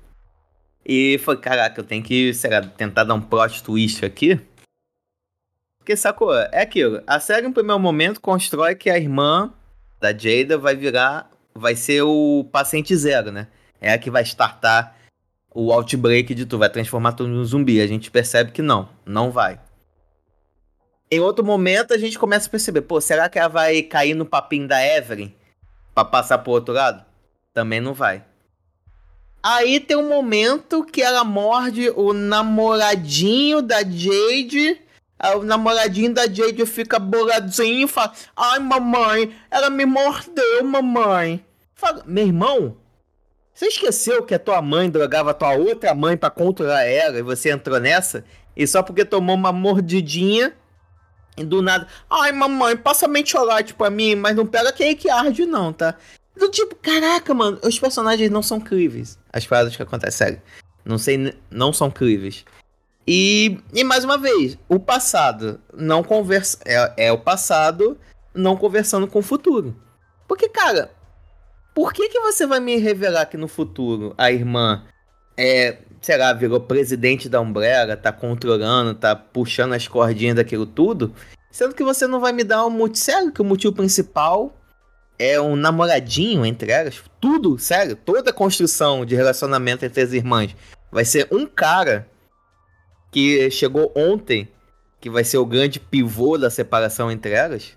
E foi, caraca, eu tenho que, sei lá, tentar dar um plot twist aqui. Porque, sacou? É aquilo. A série, em primeiro momento, constrói que a irmã da Jada vai virar. Vai ser o paciente zero, né? É a que vai startar o outbreak de tu, vai transformar tudo em um zumbi. A gente percebe que não, não vai. Em outro momento, a gente começa a perceber, pô, será que ela vai cair no papinho da Evelyn pra passar pro outro lado? Também não vai. Aí tem um momento que ela morde o namoradinho da Jade. O namoradinho da Jade fica boladinho fala: Ai, mamãe, ela me mordeu, mamãe. Fala, meu irmão, você esqueceu que a tua mãe drogava a tua outra mãe pra controlar ela e você entrou nessa? E só porque tomou uma mordidinha do nada, ai mamãe, passa mentiolate pra mim, mas não pega quem que arde não, tá? Do tipo, caraca, mano, os personagens não são críveis. As paradas que acontecem, sério. Não sei, não são críveis. E, e mais uma vez, o passado não conversa. É, é o passado não conversando com o futuro. Porque, cara, por que, que você vai me revelar que no futuro a irmã é, sei lá, virou presidente da Umbrella, tá controlando, tá puxando as cordinhas daquilo tudo, sendo que você não vai me dar um motivo. Sério que o motivo principal é um namoradinho entre elas? Tudo, sério, toda a construção de relacionamento entre as irmãs vai ser um cara que chegou ontem, que vai ser o grande pivô da separação entre elas?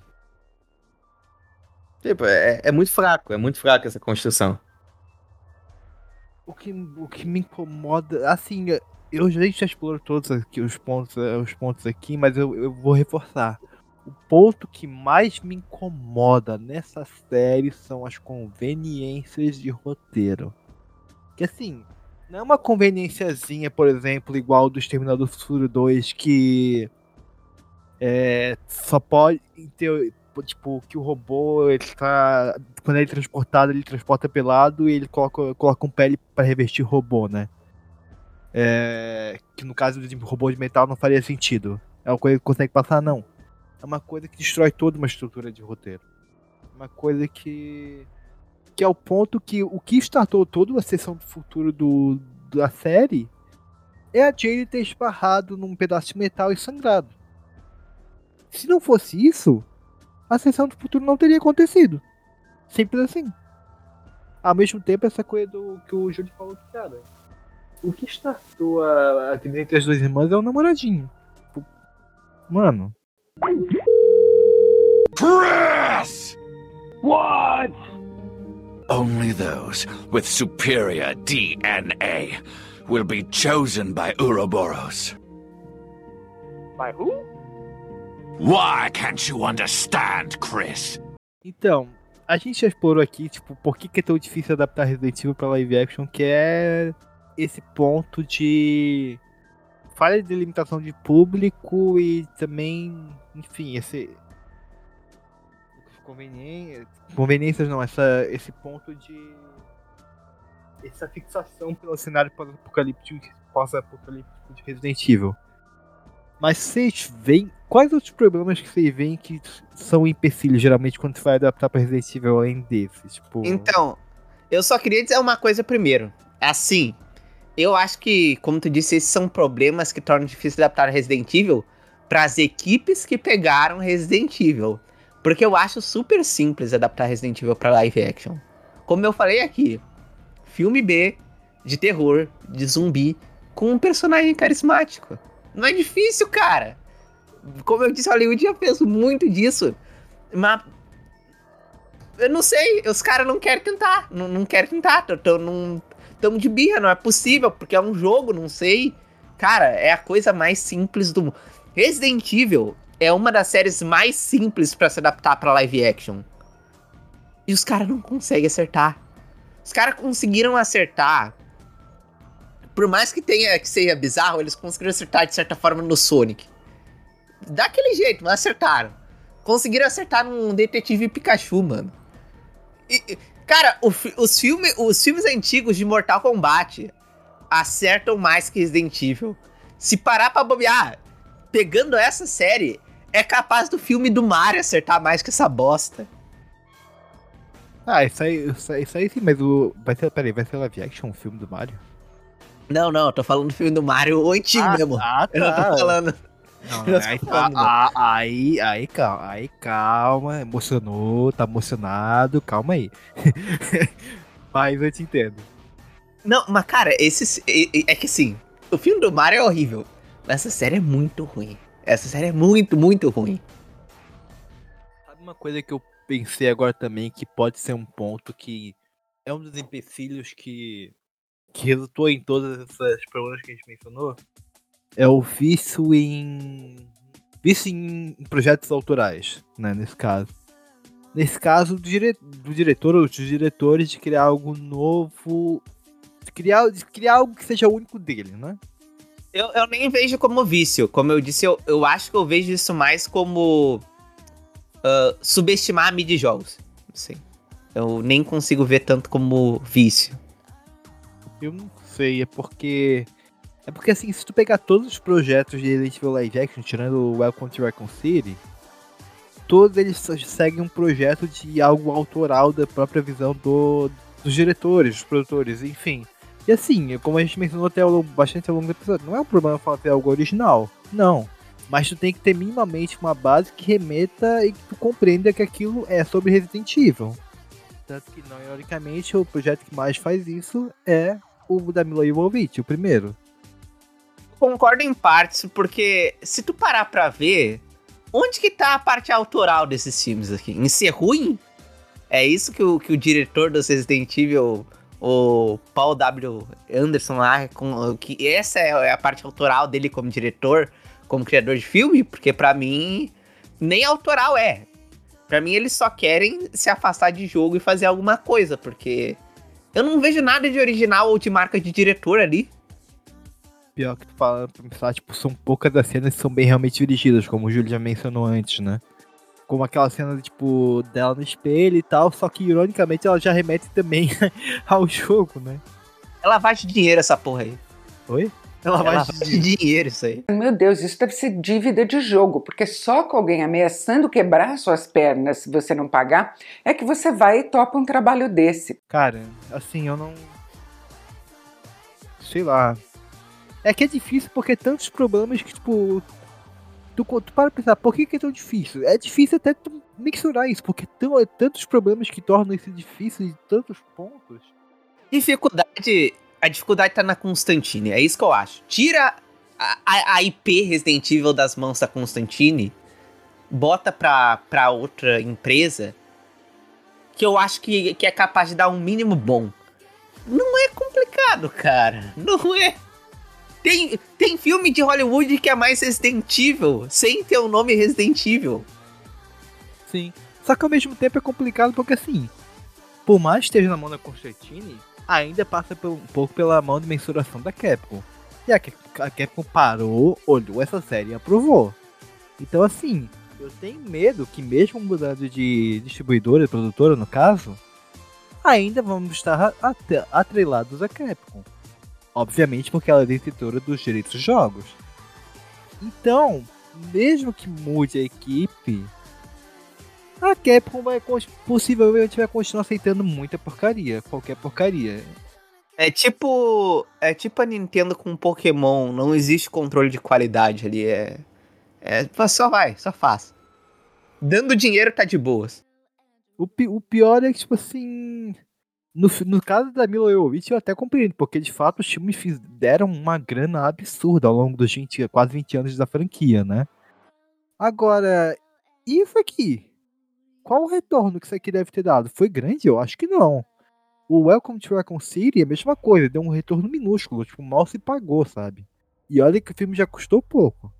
Tipo, é, é muito fraco, é muito fraco essa construção. O que, o que me incomoda, assim, eu já, explorou todos aqui, os pontos, eh, os pontos aqui, mas eu, eu vou reforçar. O ponto que mais me incomoda nessa série são as conveniências de roteiro. Que assim, não é uma conveniênciazinha, por exemplo, igual do Exterminador do Futuro 2, que é, só pode ter, tipo, que o robô ele tá. Quando ele é transportado, ele transporta pelado e ele coloca, coloca um pele para revestir o robô, né? É, que no caso de robô de metal não faria sentido. É uma coisa que consegue passar, não. É uma coisa que destrói toda uma estrutura de roteiro. Uma coisa que. Que é o ponto que o que startou toda a sessão do futuro do, da série é a Jade ter esparrado num pedaço de metal e sangrado. Se não fosse isso, a sessão do futuro não teria acontecido. Simples assim. Ao mesmo tempo, essa coisa do que o Júlio falou que, cara, o que startou a, a entre as duas irmãs é o namoradinho. Mano, Press! What? Only those with superior DNA will be chosen by Ouroboros. By who? Why can't you understand, Chris? Então, a gente já explorou aqui, tipo, por que, que é tão difícil adaptar Resident Evil pra live action, que é esse ponto de falha de limitação de público e também, enfim, esse conveniência, conveniências não, essa, esse ponto de essa fixação pelo cenário pós-apocalíptico pós-apocalíptico de Resident Evil. Mas vocês veem. Quais outros problemas que vocês veem que são empecilhos, geralmente, quando você vai adaptar pra Resident Evil além desses? Tipo. Então, eu só queria dizer uma coisa primeiro. Assim, eu acho que, como tu disse, esses são problemas que tornam difícil adaptar Resident Evil para as equipes que pegaram Resident Evil. Porque eu acho super simples adaptar Resident Evil para live action. Como eu falei aqui, filme B de terror, de zumbi, com um personagem carismático. Não é difícil, cara. Como eu disse, Hollywood já fez muito disso. Mas. Eu não sei, os caras não querem tentar. Não, não querem tentar. Tão de birra, não é possível, porque é um jogo, não sei. Cara, é a coisa mais simples do mundo. Resident Evil é uma das séries mais simples pra se adaptar pra live action. E os caras não conseguem acertar. Os caras conseguiram acertar. Por mais que tenha que seja bizarro, eles conseguiram acertar de certa forma no Sonic. Daquele jeito, mas acertaram. Conseguiram acertar num detetive Pikachu, mano. E, cara, o os, filme, os filmes antigos de Mortal Kombat acertam mais que Resident Evil. Se parar pra bobear, pegando essa série, é capaz do filme do Mario acertar mais que essa bosta. Ah, isso aí, isso aí, isso aí sim, mas o. Vai ser. Peraí, vai ser live action o filme do Mario? Não, não, eu tô falando do filme do Mario o antigo Ah, mesmo. ah, Eu não tá. tô falando. Não, Eu não tô aí, falando, não. ah, ah, aí, aí, calma, aí, calma, emocionou, tá emocionado, calma aí. Mas eu te entendo. Não, mas cara, esse. É, é que assim, o filme do Mario é horrível. Mas essa série é muito ruim. Essa série é muito, muito ruim. Sabe uma coisa que eu pensei agora também que pode ser um ponto que é um dos empecilhos que, que resultou em todas essas problemas que a gente mencionou? É o vício em. vício em projetos autorais, né? Nesse caso. Nesse caso, do, dire, do diretor ou dos diretores de criar algo novo. De criar, de criar algo que seja único dele, né? Eu, eu nem vejo como vício. Como eu disse, eu, eu acho que eu vejo isso mais como. ah, subestimar a mídia de jogos. Assim. Eu nem consigo ver tanto como vício. Eu não sei, é porque. É porque assim, se tu pegar todos os projetos de Resident Evil Live Action, tirando o Welcome to Raccoon City, todos eles seguem um projeto de algo autoral da própria visão do, dos diretores, dos produtores, enfim. E assim, como a gente mencionou até ao bastante ao longo do episódio, não é um problema fazer algo original. Não. Mas tu tem que ter minimamente uma base que remeta e que tu compreenda que aquilo é sobre Resident Evil. Tanto que, não, ironicamente, o projeto que mais faz isso é o da Mila Jovovich, o primeiro. Concordo em partes, porque se tu parar pra ver, onde que tá a parte autoral desses filmes aqui? Em ser ruim? É isso que o, que o diretor do Resident Evil, o Paul W. Anderson lá, com, que essa é a parte autoral dele como diretor, como criador de filme? Porque pra mim, nem autoral é. Pra mim, eles só querem se afastar de jogo e fazer alguma coisa, porque eu não vejo nada de original ou de marca de diretor ali. Pior que tu fala pra pensar, tipo, são poucas as cenas que são bem realmente dirigidas, como o Júlio já mencionou antes, né? Como aquela cena, tipo, dela no espelho e tal, só que ironicamente ela já remete também ao jogo, né? É lavagem de dinheiro essa porra aí. Oi? É lavagem de dinheiro isso aí. Meu Deus, isso deve ser dívida de jogo, porque só com alguém ameaçando quebrar suas pernas se você não pagar, é que você vai e topa um trabalho desse. Cara, assim, eu não. Sei lá. É que é difícil porque tantos problemas que, tipo. Tu, tu para pra pensar, por que, que é tão difícil? É difícil até tu mensurar isso, porque tão, é tantos problemas que tornam isso difícil de tantos pontos. Dificuldade. A dificuldade tá na Constantine, é isso que eu acho. Tira a, a- a IP Resident Evil das mãos da Constantine, bota pra, pra outra empresa, que eu acho que, que é capaz de dar um mínimo bom. Não é complicado, cara. Não é. Tem, tem filme de Hollywood que é mais Resident Evil, sem ter o nome Resident Evil. Sim. Só que ao mesmo tempo é complicado porque assim, por mais que esteja na mão da Constantine, ainda passa por- um pouco pela mão de mensuração da Capcom. E a, a Capcom parou, olhou essa série e aprovou. Então assim, eu tenho medo que mesmo mudando de distribuidora e produtora no caso, ainda vamos estar atrelados a Capcom. Obviamente porque ela é detentora dos direitos dos jogos. Então, mesmo que mude a equipe, a Capcom vai possivelmente vai continuar aceitando muita porcaria, qualquer porcaria. É tipo. É tipo a Nintendo com Pokémon. Não existe controle de qualidade ali. É. É. Só vai, só faz. Dando dinheiro tá de boas. O, pi- o pior é que, tipo assim. No, no caso da Mila Jovovich, eu até compreendo, porque de fato os times fiz- deram uma grana absurda ao longo dos 20, quase 20 anos da franquia, né? Agora, isso aqui? Qual o retorno que isso aqui deve ter dado? Foi grande? Eu acho que não. O Welcome to Raccoon City é a mesma coisa, deu um retorno minúsculo, tipo, mal se pagou, sabe? E olha que o filme já custou pouco.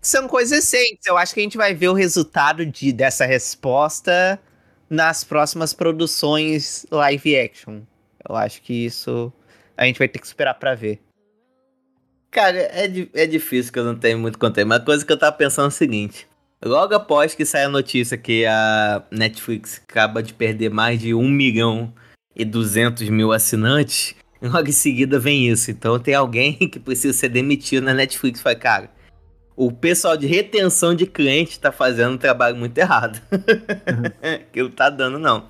São coisas recentes. Eu acho que a gente vai ver o resultado de, dessa resposta nas próximas produções live action. Eu acho que isso a gente vai ter que esperar pra ver. Cara, é, é difícil que eu não tenho muito conteúdo. Mas a coisa que eu tava pensando é o seguinte. Logo após que sai a notícia que a Netflix acaba de perder mais de 1 milhão e 200 mil assinantes, logo em seguida vem isso. Então tem alguém que precisa ser demitido na Netflix. Fala, cara, o pessoal de retenção de cliente tá fazendo um trabalho muito errado. que não tá dando, não.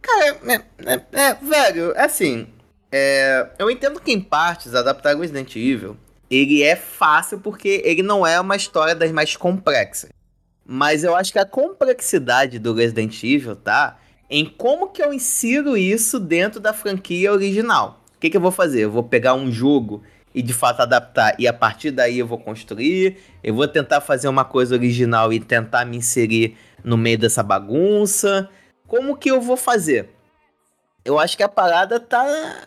Cara, é, é- é, velho, assim, é, eu entendo que em partes adaptar Resident Evil ele é fácil porque ele não é uma história das mais complexas. Mas eu acho que a complexidade do Resident Evil tá em como que eu insiro isso dentro da franquia original. O que, que eu vou fazer? Eu vou pegar um jogo e de fato adaptar e a partir daí eu vou construir. Eu vou tentar fazer uma coisa original e tentar me inserir no meio dessa bagunça. Como que eu vou fazer? Eu acho que a parada tá.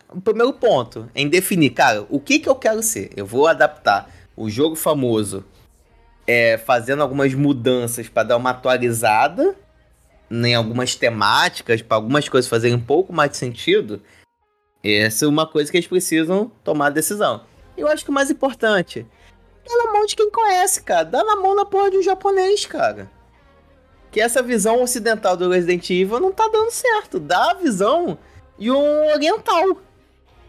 O primeiro ponto em definir, cara, o que que eu quero ser. Eu vou adaptar o jogo famoso, é, fazendo algumas mudanças para dar uma atualizada em algumas temáticas, para algumas coisas fazerem um pouco mais de sentido. Essa é uma coisa que eles precisam tomar decisão. Eu acho que o mais importante, dá na mão de quem conhece, cara. Dá na mão na porra de um japonês, cara que essa visão ocidental do Resident Evil não tá dando certo. Dá a visão de um oriental.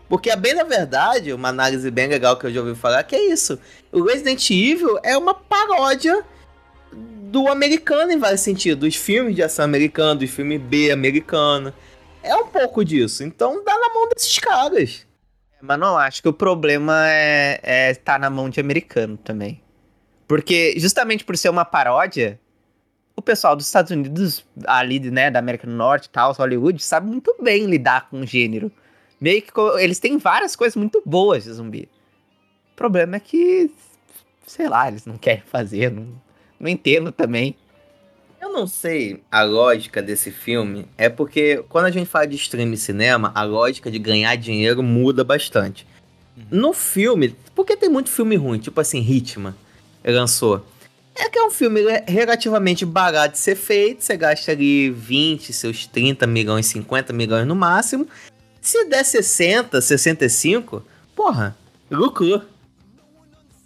Porque, a bem na verdade, uma análise bem legal que eu já ouvi falar que é isso. O Resident Evil é uma paródia do americano em vários sentidos. Dos filmes de ação americano, dos filmes B americano. É um pouco disso. Então dá na mão desses caras. Mas não acho que o problema é, é tá na mão de americano também. Porque justamente por ser uma paródia, o pessoal dos Estados Unidos, ali, né, da América do Norte e tal, Hollywood, sabe muito bem lidar com o gênero. Meio que eles têm várias coisas muito boas de zumbi. O problema é que, sei lá, eles não querem fazer, não, não entendo também. Eu não sei a lógica desse filme, é porque quando a gente fala de stream e cinema, a lógica de ganhar dinheiro muda bastante. No filme, porque tem muito filme ruim, tipo assim, Hitman, lançou. É que é um filme re- relativamente barato de ser feito, você gasta ali 20, seus 30 milhões, 50 milhões no máximo. Se der 60, 65, porra, lucrou.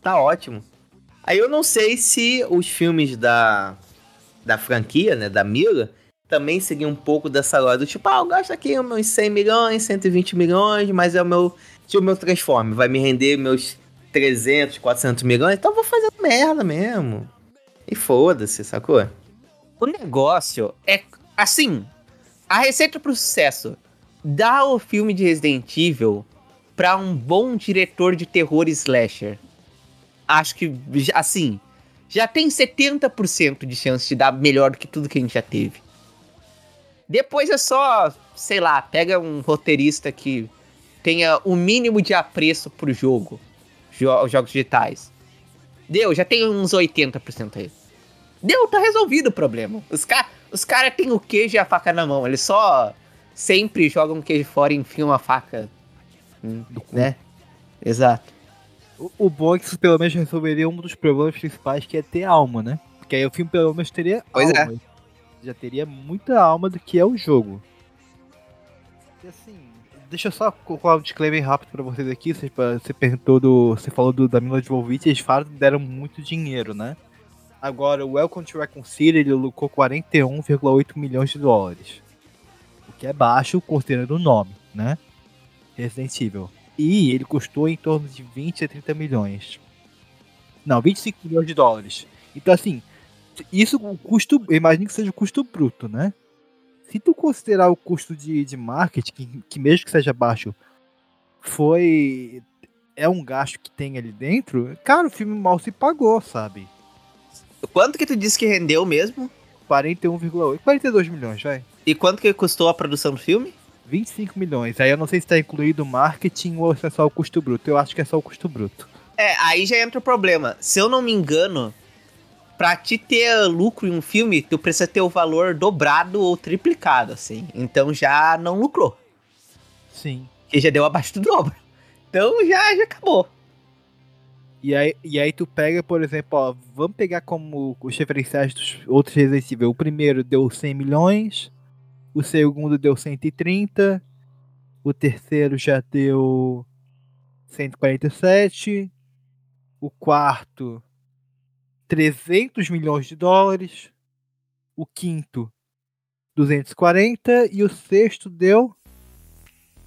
Tá ótimo. Aí eu não sei se os filmes da, da franquia, né, da Mila, também seguiam um pouco dessa lógica do tipo, ah, eu gasto aqui meus 100 milhões, 120 milhões, mas é o meu, se o meu Transform vai me render meus 300, 400 milhões, então vou fazer merda mesmo. E foda-se, sacou? O negócio é assim, a receita pro sucesso. Dá o filme de Resident Evil pra um bom diretor de terror slasher. Acho que, assim, já tem 70% de chance de dar melhor do que tudo que a gente já teve. Depois é só, sei lá, pega um roteirista que tenha o mínimo de apreço pro jogo, jo- jogos digitais. Deu, já tem uns 80% aí. Deu, tá resolvido o problema. Os caras os cara têm o queijo e a faca na mão. Eles só sempre jogam o queijo fora e enfiam a faca. hum, Né? Exato. O, o bom é que isso pelo menos resolveria um dos problemas principais, que é ter alma, né? Porque aí o filme pelo menos teria Pois é. alma. Já teria muita alma do que é o jogo. E assim, deixa eu só colocar um disclaimer rápido pra vocês aqui. Você, você perguntou do. Você falou do, da Mila Jovovich, eles falam que deram muito dinheiro, né? Agora, o Welcome to Raccoon City, ele lucrou 41,8 milhões de dólares. O que é baixo, considerando o nome, né? Resident Evil. E ele custou em torno de 20 a 30 milhões. Não, 25 milhões de dólares. Então, assim, isso o custo, eu imagino que seja o custo bruto, né? Se tu considerar o custo de, de marketing, que, que mesmo que seja baixo, foi. É um gasto que tem ali dentro, cara, o filme mal se pagou, sabe? Quanto que tu disse que rendeu mesmo? 41,8. 42 milhões, vai. E quanto que custou a produção do filme? 25 milhões. Aí eu não sei se tá incluído marketing ou se é só o custo bruto. Eu acho que é só o custo bruto. É, aí já entra o problema. Se eu não me engano, pra te ter lucro em um filme, tu precisa ter o valor dobrado ou triplicado, assim. Então já não lucrou. Sim. Que já deu abaixo do dobro. Então já, já acabou. E aí, e aí tu pega, por exemplo, ó, vamos pegar como os referenciais dos outros Resident Evil. O primeiro deu 100 milhões, O segundo deu 130. O terceiro já deu 147. O quarto, 300 milhões de dólares. O quinto, 240. E o sexto deu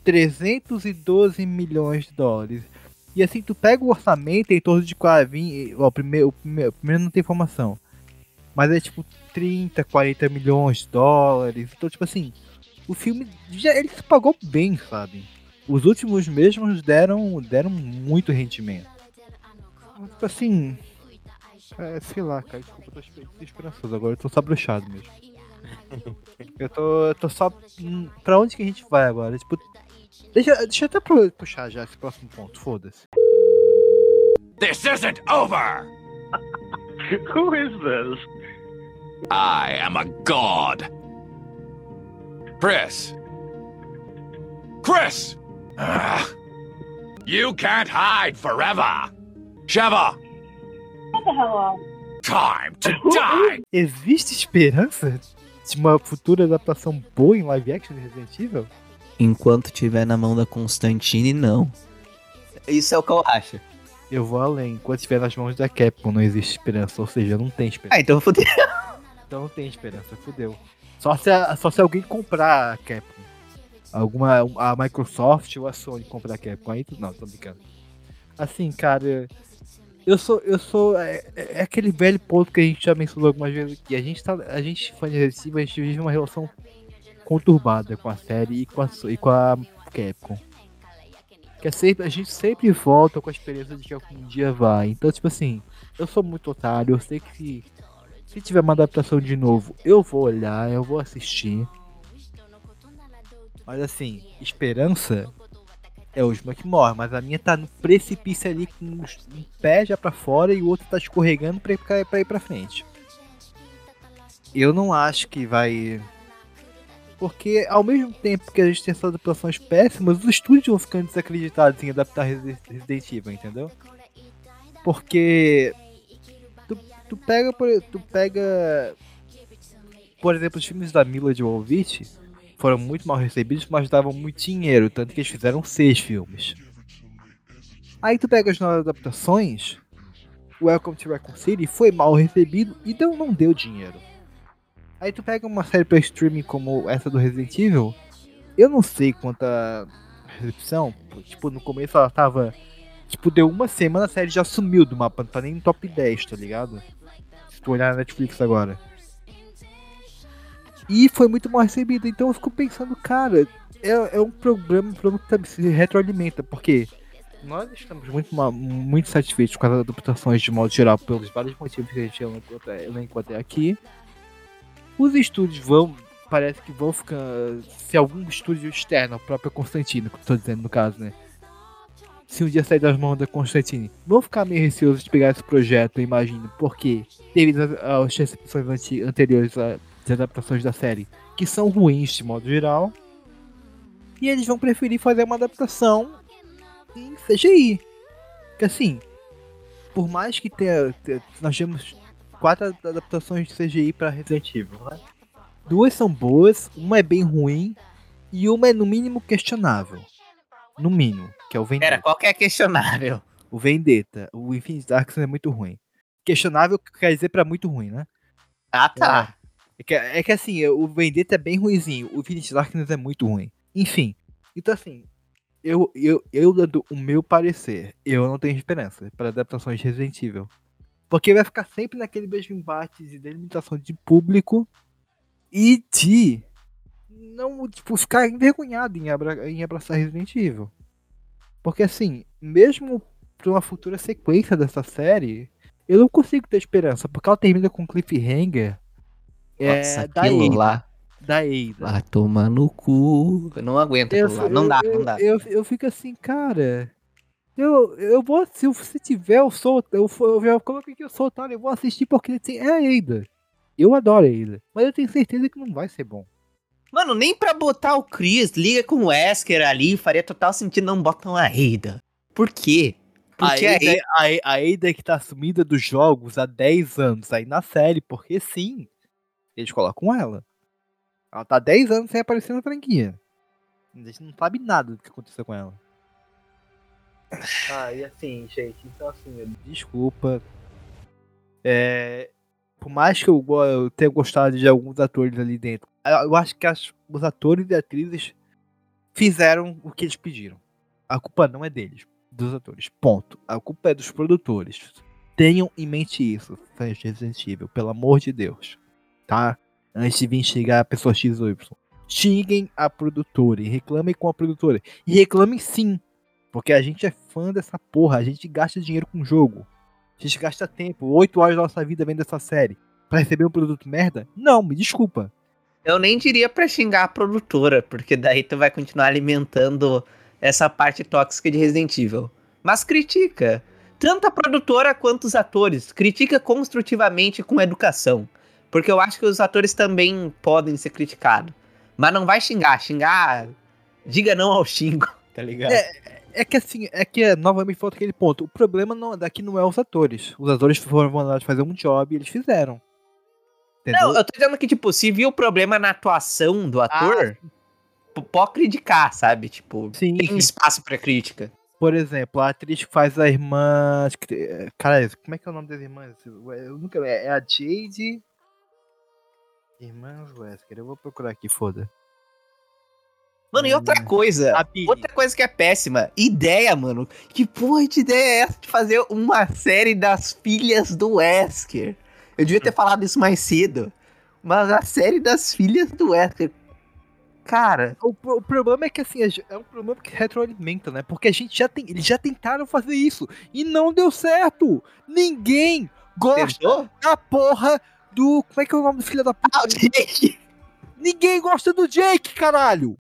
312 milhões de dólares. E assim, tu pega o orçamento em torno de quase 20. Ó, primeiro, o, primeiro, o primeiro não tem informação. Mas é tipo 30, 40 milhões de dólares. Então, tipo assim, o filme já ele se pagou bem, sabe? Os últimos mesmos deram, deram muito rendimento. Tipo assim. É, sei lá, cara, desculpa, eu tô esper- esperançoso agora, eu tô só bruxado mesmo. Eu tô, eu tô só. hum, Pra onde que a gente vai agora? Tipo. Deixa, deixa eu até puxar já esse próximo ponto, foda-se. This isn't over! Who is this? I am a god. Chris. Chris! Ah. you can't hide forever. Sheva, What the hell time to die! Existe esperança de uma futura adaptação boa em live action de Resident Evil? Enquanto tiver na mão da Constantine, não. Isso é o que eu acho. Eu vou além. Enquanto estiver nas mãos da Capcom, não existe esperança. Ou seja, não tem esperança. Ah, então fodeu. Então não tem esperança, fudeu. Só se, só se alguém comprar a Capcom. Alguma. A Microsoft ou a Sony comprar a Capcom. Aí tu- não, tô brincando. Assim, cara. Eu sou. Eu sou. É, é aquele velho ponto que a gente já mencionou algumas vezes aqui. A gente tá. A gente, fã de Evil, a gente vive uma relação conturbada com a série e com a, e com a Capcom. Que é sempre, a gente sempre volta com a esperança de que algum dia vai. Então, tipo assim, eu sou muito otário, eu sei que se, tiver uma adaptação de novo, eu vou olhar, eu vou assistir. Mas assim, esperança é o último que morre, mas a minha tá no precipício ali com um pé já pra fora e o outro tá escorregando pra ir pra, ir pra frente. Eu não acho que vai. Porque ao mesmo tempo que a gente tem essas adaptações péssimas, os estúdios vão ficando desacreditados em adaptar Resi- Resident Evil, entendeu? Porque tu, pega, por, tu pega, por exemplo, os filmes da Mila Jovovich foram muito mal recebidos, mas davam muito dinheiro, tanto que eles fizeram seis filmes. Aí tu pega as novas adaptações, Welcome to Raccoon City foi mal recebido então não deu dinheiro. Aí tu pega uma série pra streaming como essa do Resident Evil, eu não sei quanta recepção, tipo, no começo ela tava Tipo, deu uma semana, a série já sumiu do mapa, não tá nem no top 10, tá ligado? Tu olhar na Netflix agora. E foi muito mal recebida, então eu fico pensando, cara, é, é um problema, um que tá- se retroalimenta, porque nós estamos muito, muito satisfeitos com as adaptações de modo geral, pelos vários motivos que a gente elencou até aqui. Os estúdios vão, parece que vão ficar, se algum estúdio externo, o próprio Constantino, que eu tô dizendo no caso, né? Se um dia sair das mãos da Constantine, vão ficar meio receosos de pegar esse projeto, eu imagino, porque devido às recepções anteriores às adaptações da série, que são ruins de modo geral, e eles vão preferir fazer uma adaptação em CGI. Que assim, por mais que tenha, tenha- nós temos quatro adaptações de CGI para Resident Evil, né? Duas são boas, uma é bem ruim e uma é no mínimo questionável. No mínimo, que é o Vendetta. Pera, qual que é questionável? O Vendetta. O Infinite Darkness é muito ruim. Questionável quer dizer pra muito ruim, né? Ah, tá. É que, é que assim, o Vendetta é bem ruizinho. O Infinite Darkness é muito ruim. Enfim. Então assim, eu, eu, eu dando o meu parecer, eu não tenho esperança para adaptações de Resident Evil. Porque vai ficar sempre naquele mesmo embate de delimitação de público e de não, tipo, ficar envergonhado em, abra- em abraçar Resident Evil. Porque assim, mesmo pra uma futura sequência dessa série, eu não consigo ter esperança, porque ela termina com um cliffhanger é, Nossa, da aquilo Ada. lá. Da Ada. Vai tomar no cu. Eu não aguento Eu. Não dá, eu, não dá. Eu, eu fico assim, cara. Eu, eu vou, se, se tiver, eu sou. Eu, eu já coloquei que eu sou otário, eu vou assistir porque tem, é a Ada. Eu adoro a Ada. Mas eu tenho certeza que não vai ser bom. Mano, nem pra botar o Chris, liga com o Wesker ali, faria total sentido não botam a Ada. Por quê? Porque a a Ada, Ada... a, a Ada que tá sumida dos jogos há 10 anos aí na série, porque sim, eles colocam ela. Ela tá 10 anos sem aparecer na franquia. A gente não sabe nada do que aconteceu com ela. Ah, e assim, gente, então assim, eu- desculpa. É, por mais que eu, eu tenha gostado de alguns atores ali dentro, eu acho que as- os atores e atrizes fizeram o que eles pediram. A culpa não é deles, dos atores. Ponto. A culpa é dos produtores. Tenham em mente isso, fãs de Resident Evil, pelo amor de Deus. Tá? Antes de vir xingar a pessoa X ou Y. Xinguem a produtora e reclamem com a produtora. E reclamem sim. Porque a gente é fã dessa porra. A gente gasta dinheiro com o jogo. A gente gasta tempo, 8 horas da nossa vida vendo essa série. Pra receber um produto merda? Não, me desculpa. Eu nem diria pra xingar a produtora, porque daí tu vai continuar alimentando essa parte tóxica de Resident Evil. Mas critica. Tanto a produtora quanto os atores. Critica construtivamente com educação. Porque eu acho que os atores também podem ser criticados. Mas não vai xingar. Xingar. Diga não ao xingo, tá ligado? É, é que assim, é que é, novamente falta aquele ponto. O problema não, daqui não é os atores. Os atores foram mandados fazer um job e eles fizeram. Entendeu? Não, eu tô dizendo que, tipo, se viu o problema na atuação do ator, p- pode criticar, sabe? Tipo, Sim, tem sim. espaço pra crítica. Por exemplo, a atriz que faz a irmã. é, Cara, como é que é o nome das irmãs? Eu nunca. É é a Jade. Irmãs Wesker. Eu vou procurar aqui, foda. Mano, e outra coisa, outra coisa que é péssima, ideia, mano. Que porra de ideia é essa de fazer uma série das filhas do Wesker? Eu devia ter falado isso mais cedo. Mas a série das filhas do Wesker. Cara. O, o problema é que assim, é um problema que retroalimenta, né? Porque a gente já tem. Eles já tentaram fazer isso e não deu certo. Ninguém gosta da porra do. Como é que é o nome do filho da puta? Ah, Jake! Ninguém gosta do Jake, caralho!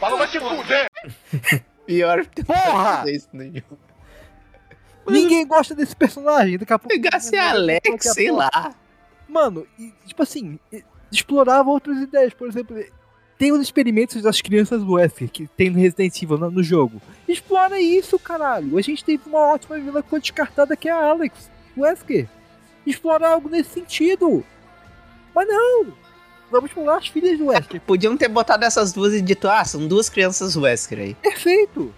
Fala, vai te fuder! Pior Porra! isso no jogo. Ninguém gosta desse personagem. Daqui a pouco. Pegasse a Alex, sei lá. Mano, e, tipo assim, explorava outras ideias. Por exemplo, tem os experimentos das crianças Wesker que tem no Resident Evil no, no jogo. Explora isso, caralho. A gente teve uma ótima vilã que foi descartada que é a Alex Wesker. Explora algo nesse sentido. Mas não! Vamos explorar as filhas do Wesker. Podiam ter botado essas duas e dito, ah, são duas crianças Wesker aí. Perfeito!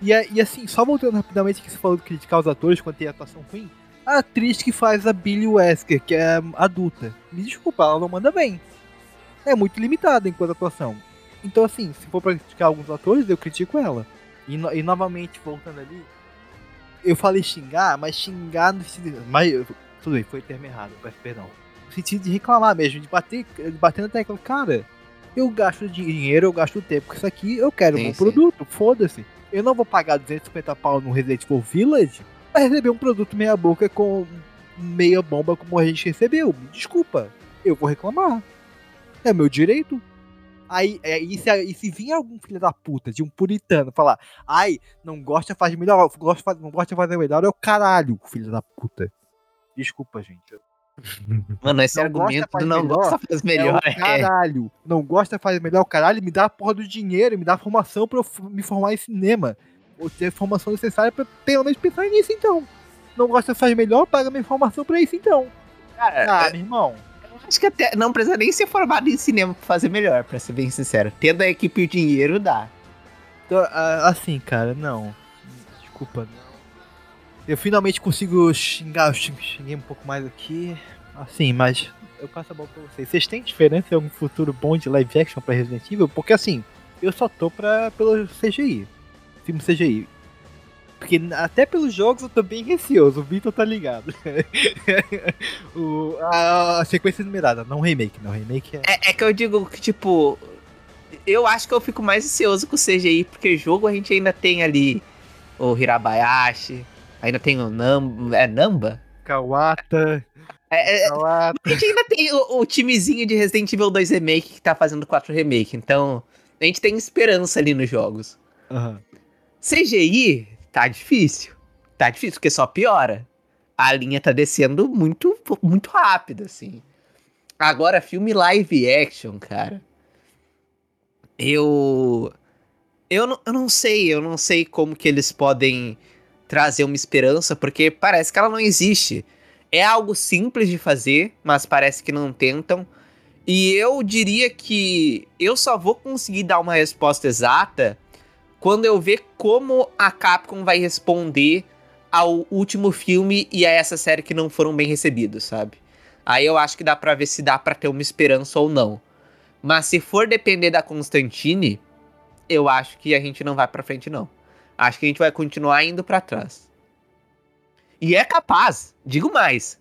E, e assim, só voltando rapidamente que você falou de criticar os atores quando tem atuação ruim, a atriz que faz a Billy Wesker, que é adulta, me desculpa, ela não manda bem. É muito limitada enquanto atuação. Então assim, se for pra criticar alguns atores, eu critico ela. E, no- e novamente, voltando ali, eu falei xingar, mas xingar no sentido. Mas tudo bem, foi o termo errado, peço perdão. Sentido de reclamar mesmo, de bater, de bater na tecla. Cara, eu gasto dinheiro, eu gasto tempo com isso aqui, eu quero Sim, um sim. produto, foda-se. Eu não vou pagar 250 pau no Resident Evil Village pra receber um produto meia boca com meia bomba como a gente recebeu. Me Desculpa, eu vou reclamar. É meu direito. Aí, é, e, se, e se vir algum filho da puta de um puritano falar, ai, não gosta, faz melhor, gosta, não gosta, faz melhor, é o caralho, filho da puta. Desculpa, gente. Mano, esse Não argumento gosta, não melhor, gosta faz melhor. É o caralho. Não gosta, faz melhor, caralho, me dá a porra do dinheiro, me dá a formação pra eu me formar em cinema. Ou ter a formação necessária pra pelo menos pensar nisso, então. Não gosta, faz melhor, paga minha formação pra isso, então. Cara, ah, meu irmão. Acho que até não precisa nem ser formado em cinema pra fazer melhor, pra ser bem sincero. Tendo a equipe e o dinheiro, dá. Então, assim, cara, não. Desculpa, não. Eu finalmente consigo xingar, eu xing- xinguei um pouco mais aqui. Assim, mas eu passo a bola pra vocês. Vocês têm diferença em algum futuro bom de live action pra Resident Evil? Porque assim, eu só tô pra, pelo CGI. Filme CGI. Porque até pelos jogos eu tô bem receoso, o Vitor tá ligado. o, a, a sequência numerada, não remake, não remake é. É, é que eu digo que, tipo, eu acho que eu fico mais ansioso com o CGI, porque jogo a gente ainda tem ali o Hirabayashi, ainda tem o Namba. É Namba? Kawata. É, é, Kawata. a gente ainda tem o, o timezinho de Resident Evil 2 Remake que tá fazendo 4 Remake, então a gente tem esperança ali nos jogos. Aham. CGI tá difícil. Tá difícil, porque só piora. A linha tá descendo muito, muito rápido, assim. Agora, filme live action, cara. Eu. Eu não, eu não sei, eu não sei como que eles podem trazer uma esperança, porque parece que ela não existe. É algo simples de fazer, mas parece que não tentam. E eu diria que eu só vou conseguir dar uma resposta exata quando eu ver como a Capcom vai responder ao último filme e a essa série que não foram bem recebidos, sabe? Aí eu acho que dá pra ver se dá pra ter uma esperança ou não. Mas se for depender da Constantine, eu acho que a gente não vai pra frente, não. Acho que a gente vai continuar indo pra trás. E é capaz, digo mais,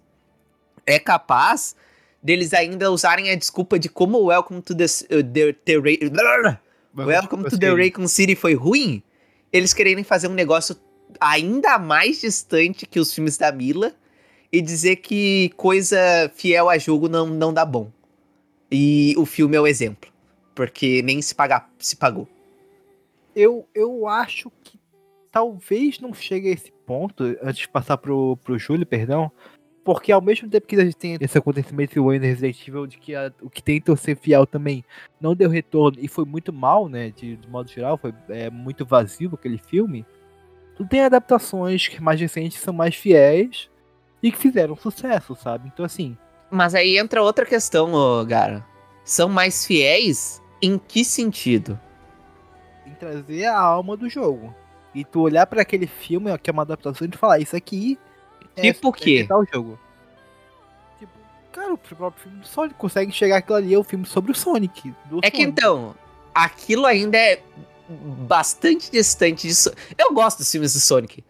é capaz deles ainda usarem a desculpa de como o Welcome to the, uh, the, the Ra- Welcome to the Raycon City foi ruim, eles quererem fazer um negócio ainda mais distante que os filmes da Mila e dizer que coisa fiel a jogo não, não dá bom. E o filme é o exemplo, porque nem se, pagar, se pagou. Eu, eu acho que talvez não chegue a esse ponto, antes de passar pro, pro Júlio, perdão, porque ao mesmo tempo que a gente tem esse acontecimento em Resident Evil de que a- o que tentou ser fiel também não deu retorno e foi muito mal, né, de, de modo geral, foi é, muito vazio aquele filme, tu tem adaptações que mais recentes são mais fiéis e que fizeram sucesso, sabe? Então assim, Mas aí entra outra questão, ô, Gara. São mais fiéis em que sentido? em trazer a alma do jogo. E tu olhar pra aquele filme, ó, que é uma adaptação, e tu falar, isso aqui é, Tipo o quê? é tal jogo. Tipo, cara, o próprio filme do Sonic consegue enxergar aquilo ali, é o filme sobre o Sonic. É que Sonic. então, aquilo ainda é bastante distante de So- Eu gosto dos filmes do Sonic,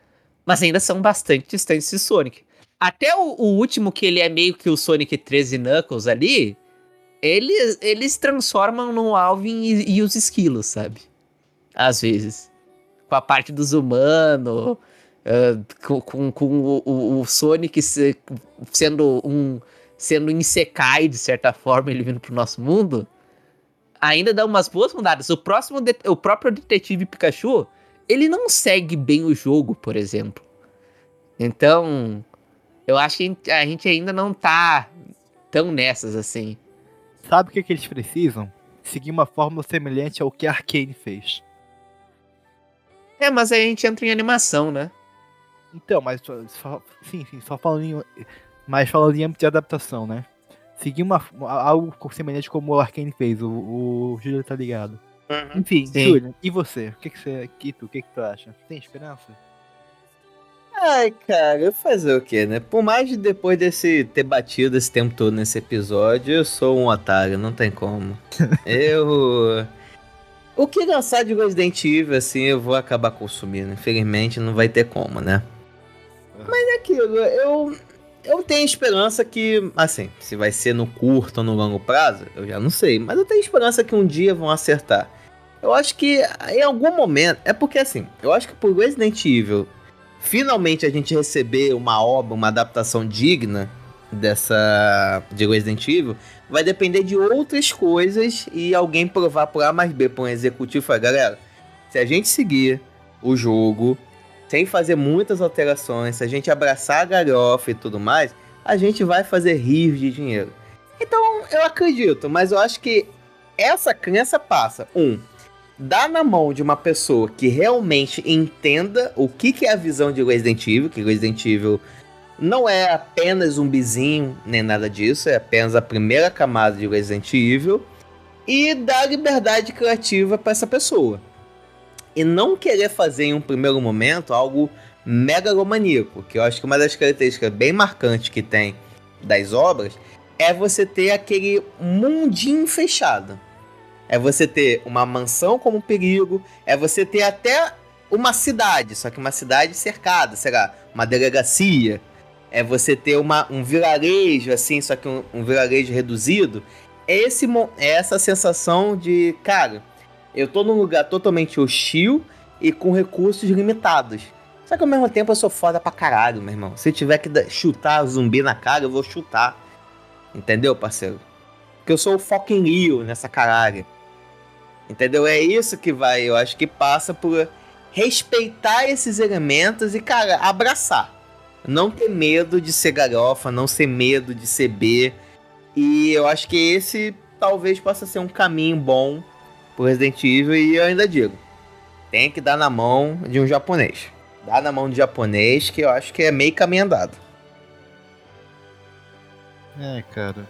mas ainda são bastante distantes de Sonic. Até o, o último, que ele é meio que o Sonic 13 Knuckles ali, eles, eles transformam no Alvin e, e os esquilos, sabe? Às vezes. Com a parte dos humanos, ah, com, com, com o, o- o Sonic se- sendo um. sendo Isekai, de certa forma, ele vindo pro nosso mundo ainda dá umas boas mudadas. O próximo, o próprio detetive Pikachu, ele não segue bem o jogo, por exemplo. Então, eu acho que a gente ainda não tá tão nessas assim. Sabe o que, que eles precisam? Seguir uma fórmula semelhante ao que a Arkane fez. É, mas aí a gente entra em animação, né? Então, mas só, sim, sim, só falando em, mas falando em âmbito de adaptação, né? Seguir uma, algo semelhante como o Arkane fez, o, o Júlio tá ligado. Enfim, Sim. Júlio, e você? O que, que você. Que tu, o que, que tu acha? Tem esperança? Ai, cara, fazer o quê, né? Por mais de depois desse ter batido esse tempo todo nesse episódio, eu sou um otário, não tem como. eu. O que lançar de Resident Evil, assim, eu vou acabar consumindo. Infelizmente, não vai ter como, né? Mas é aquilo, eu. Eu tenho esperança que, assim, se vai ser no curto ou no longo prazo, eu já não sei. Mas eu tenho esperança que um dia vão acertar. Eu acho que em algum momento. É porque, assim, eu acho que por Resident Evil finalmente a gente receber uma obra, uma adaptação digna dessa de Resident Evil, vai depender de outras coisas e alguém provar por A mais B para um executivo falar, galera, se a gente seguir o jogo sem fazer muitas alterações, se a gente abraçar a galhofa e tudo mais, a gente vai fazer rios de dinheiro. Então, eu acredito, mas eu acho que essa crença passa, um, dá na mão de uma pessoa que realmente entenda o que, que é a visão de Resident Evil, que Resident Evil não é apenas zumbizinho, nem nada disso, é apenas a primeira camada de Resident Evil, e dar liberdade criativa para essa pessoa. E não querer fazer em um primeiro momento algo megalomaníaco, que eu acho que uma das características bem marcantes que tem das obras é você ter aquele mundinho fechado. É você ter uma mansão como perigo, é você ter até uma cidade, só que uma cidade cercada, sei lá, uma delegacia. É você ter uma, um vilarejo, assim, só que um, um vilarejo reduzido. É, esse, é essa sensação de, cara, eu tô num lugar totalmente hostil e com recursos limitados. Só que ao mesmo tempo eu sou foda pra caralho, meu irmão. Se tiver que chutar zumbi na cara, eu vou chutar. Entendeu, parceiro? Porque eu sou o fucking Rio nessa caralho. Entendeu? É isso que vai, eu acho que passa por respeitar esses elementos e, cara, abraçar. Não ter medo de ser galhofa, não ter medo de ser B. E eu acho que esse talvez possa ser um caminho bom pro Resident Evil. E eu ainda digo: tem que dar na mão de um japonês. Dá na mão de japonês, que eu acho que é meio caminho andado. É, cara.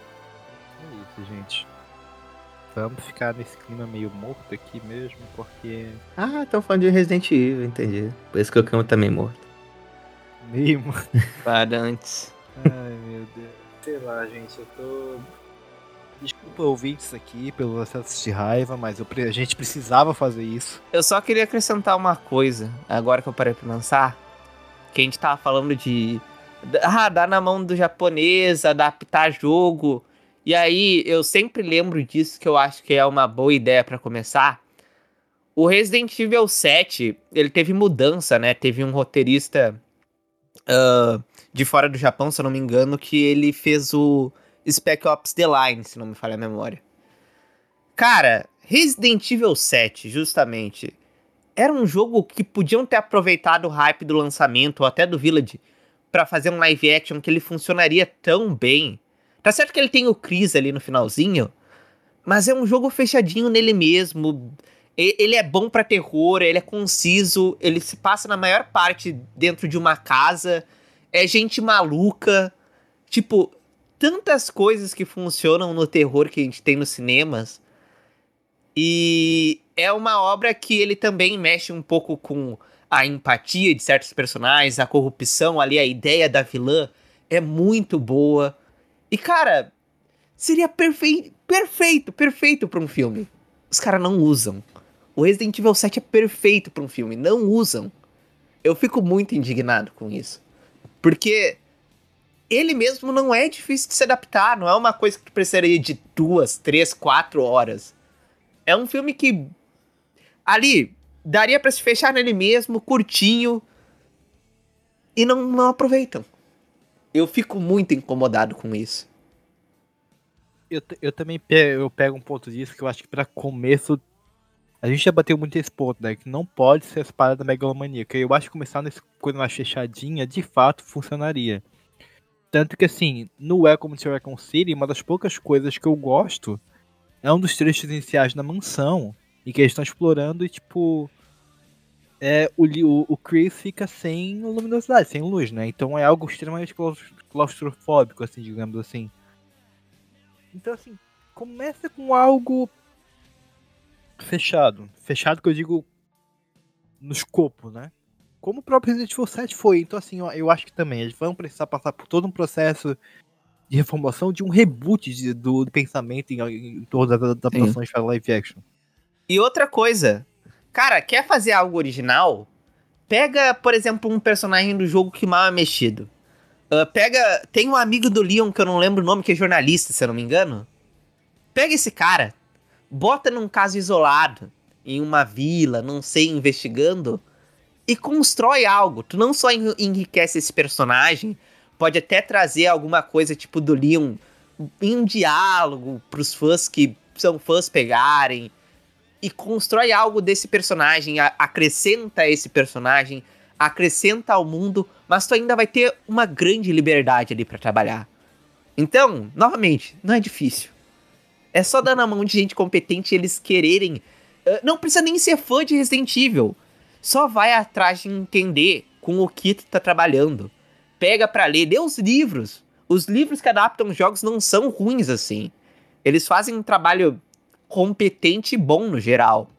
É isso, gente. Vamos ficar nesse clima meio morto aqui mesmo, porque. Ah, estão falando de Resident Evil, entendi. Por isso que o Camo também morto. Meio. Parantes. Ai, meu Deus. Sei lá, gente, eu tô. Desculpa ouvintes aqui pelo acesso de raiva, mas eu a gente precisava fazer isso. Eu só queria acrescentar uma coisa, agora que eu parei pra pensar, que a gente tava falando de ah, dar na mão do japonês, adaptar jogo. E aí eu sempre lembro disso que eu acho que é uma boa ideia pra começar. O Resident Evil 7, ele teve mudança, né? Teve um roteirista ah, de fora do Japão, se eu não me engano, que ele fez o Spec Ops The Line, se não me falha a memória. Cara, Resident Evil 7, justamente, era um jogo que podiam ter aproveitado o hype do lançamento ou até do Village pra fazer um live action que ele funcionaria tão bem. Tá certo que ele tem o Chris ali no finalzinho, mas é um jogo fechadinho nele mesmo. Ele é bom pra terror, ele é conciso, ele se passa na maior parte dentro de uma casa, é gente maluca. Tipo, tantas coisas que funcionam no terror que a gente tem nos cinemas. E é uma obra que ele também mexe um pouco com a empatia de certos personagens, a corrupção ali, a ideia da vilã é muito boa. E cara, seria perfeito, perfeito, perfeito para um filme. Os caras não usam. O Resident Evil 7 é perfeito para um filme, não usam. Eu fico muito indignado com isso. Porque ele mesmo não é difícil de se adaptar, não é uma coisa que tu precisaria de duas, três, quatro horas. É um filme que ali daria pra se fechar nele mesmo, curtinho, e não, não aproveitam. Eu fico muito incomodado com isso. Eu, eu também pe- eu pego um ponto disso que eu acho que pra começo. A gente já bateu muito esse ponto, né? Que não pode ser essa parada megalomaníaca. Eu acho que começar nessa coisa mais fechadinha, de fato, funcionaria. Tanto que, assim, no Welcome to Raccoon City, uma das poucas coisas que eu gosto é um dos trechos iniciais na mansão. E que eles estão explorando e, tipo. É, o, o, o Chris fica sem luminosidade, sem luz, né? Então é algo extremamente claus- claustrofóbico, assim, digamos assim. Então, assim, começa com algo fechado. Fechado que eu digo no escopo, né? Como o próprio Resident Evil 7 foi. Então, assim, ó, eu acho que também eles vão precisar passar por todo um processo de reformulação, de um reboot de- do, do pensamento em, em torno das adaptações para live action. E outra coisa, cara, quer fazer algo original? Pega, por exemplo, um personagem do jogo que mal é mexido. Ah, pega. Tem um amigo do Leon que eu não lembro o nome, que é jornalista, se eu não me engano. Pega esse cara, bota num caso isolado, em uma vila, não sei, investigando, e constrói algo. Tu não só en- enriquece esse personagem, pode até trazer alguma coisa tipo do Leon em um diálogo pros fãs que são fãs pegarem e constrói algo desse personagem, acrescenta esse personagem, acrescenta ao mundo, mas tu ainda vai ter uma grande liberdade ali pra trabalhar. Então, novamente, não é difícil. É só dar na mão de gente competente e eles quererem. eh, Não precisa nem ser fã de Resident Evil. Só vai atrás de entender com o que tu tá trabalhando. Pega pra ler, lê os livros. Os livros que adaptam jogos não são ruins assim. Eles fazem um trabalho competente e bom no geral.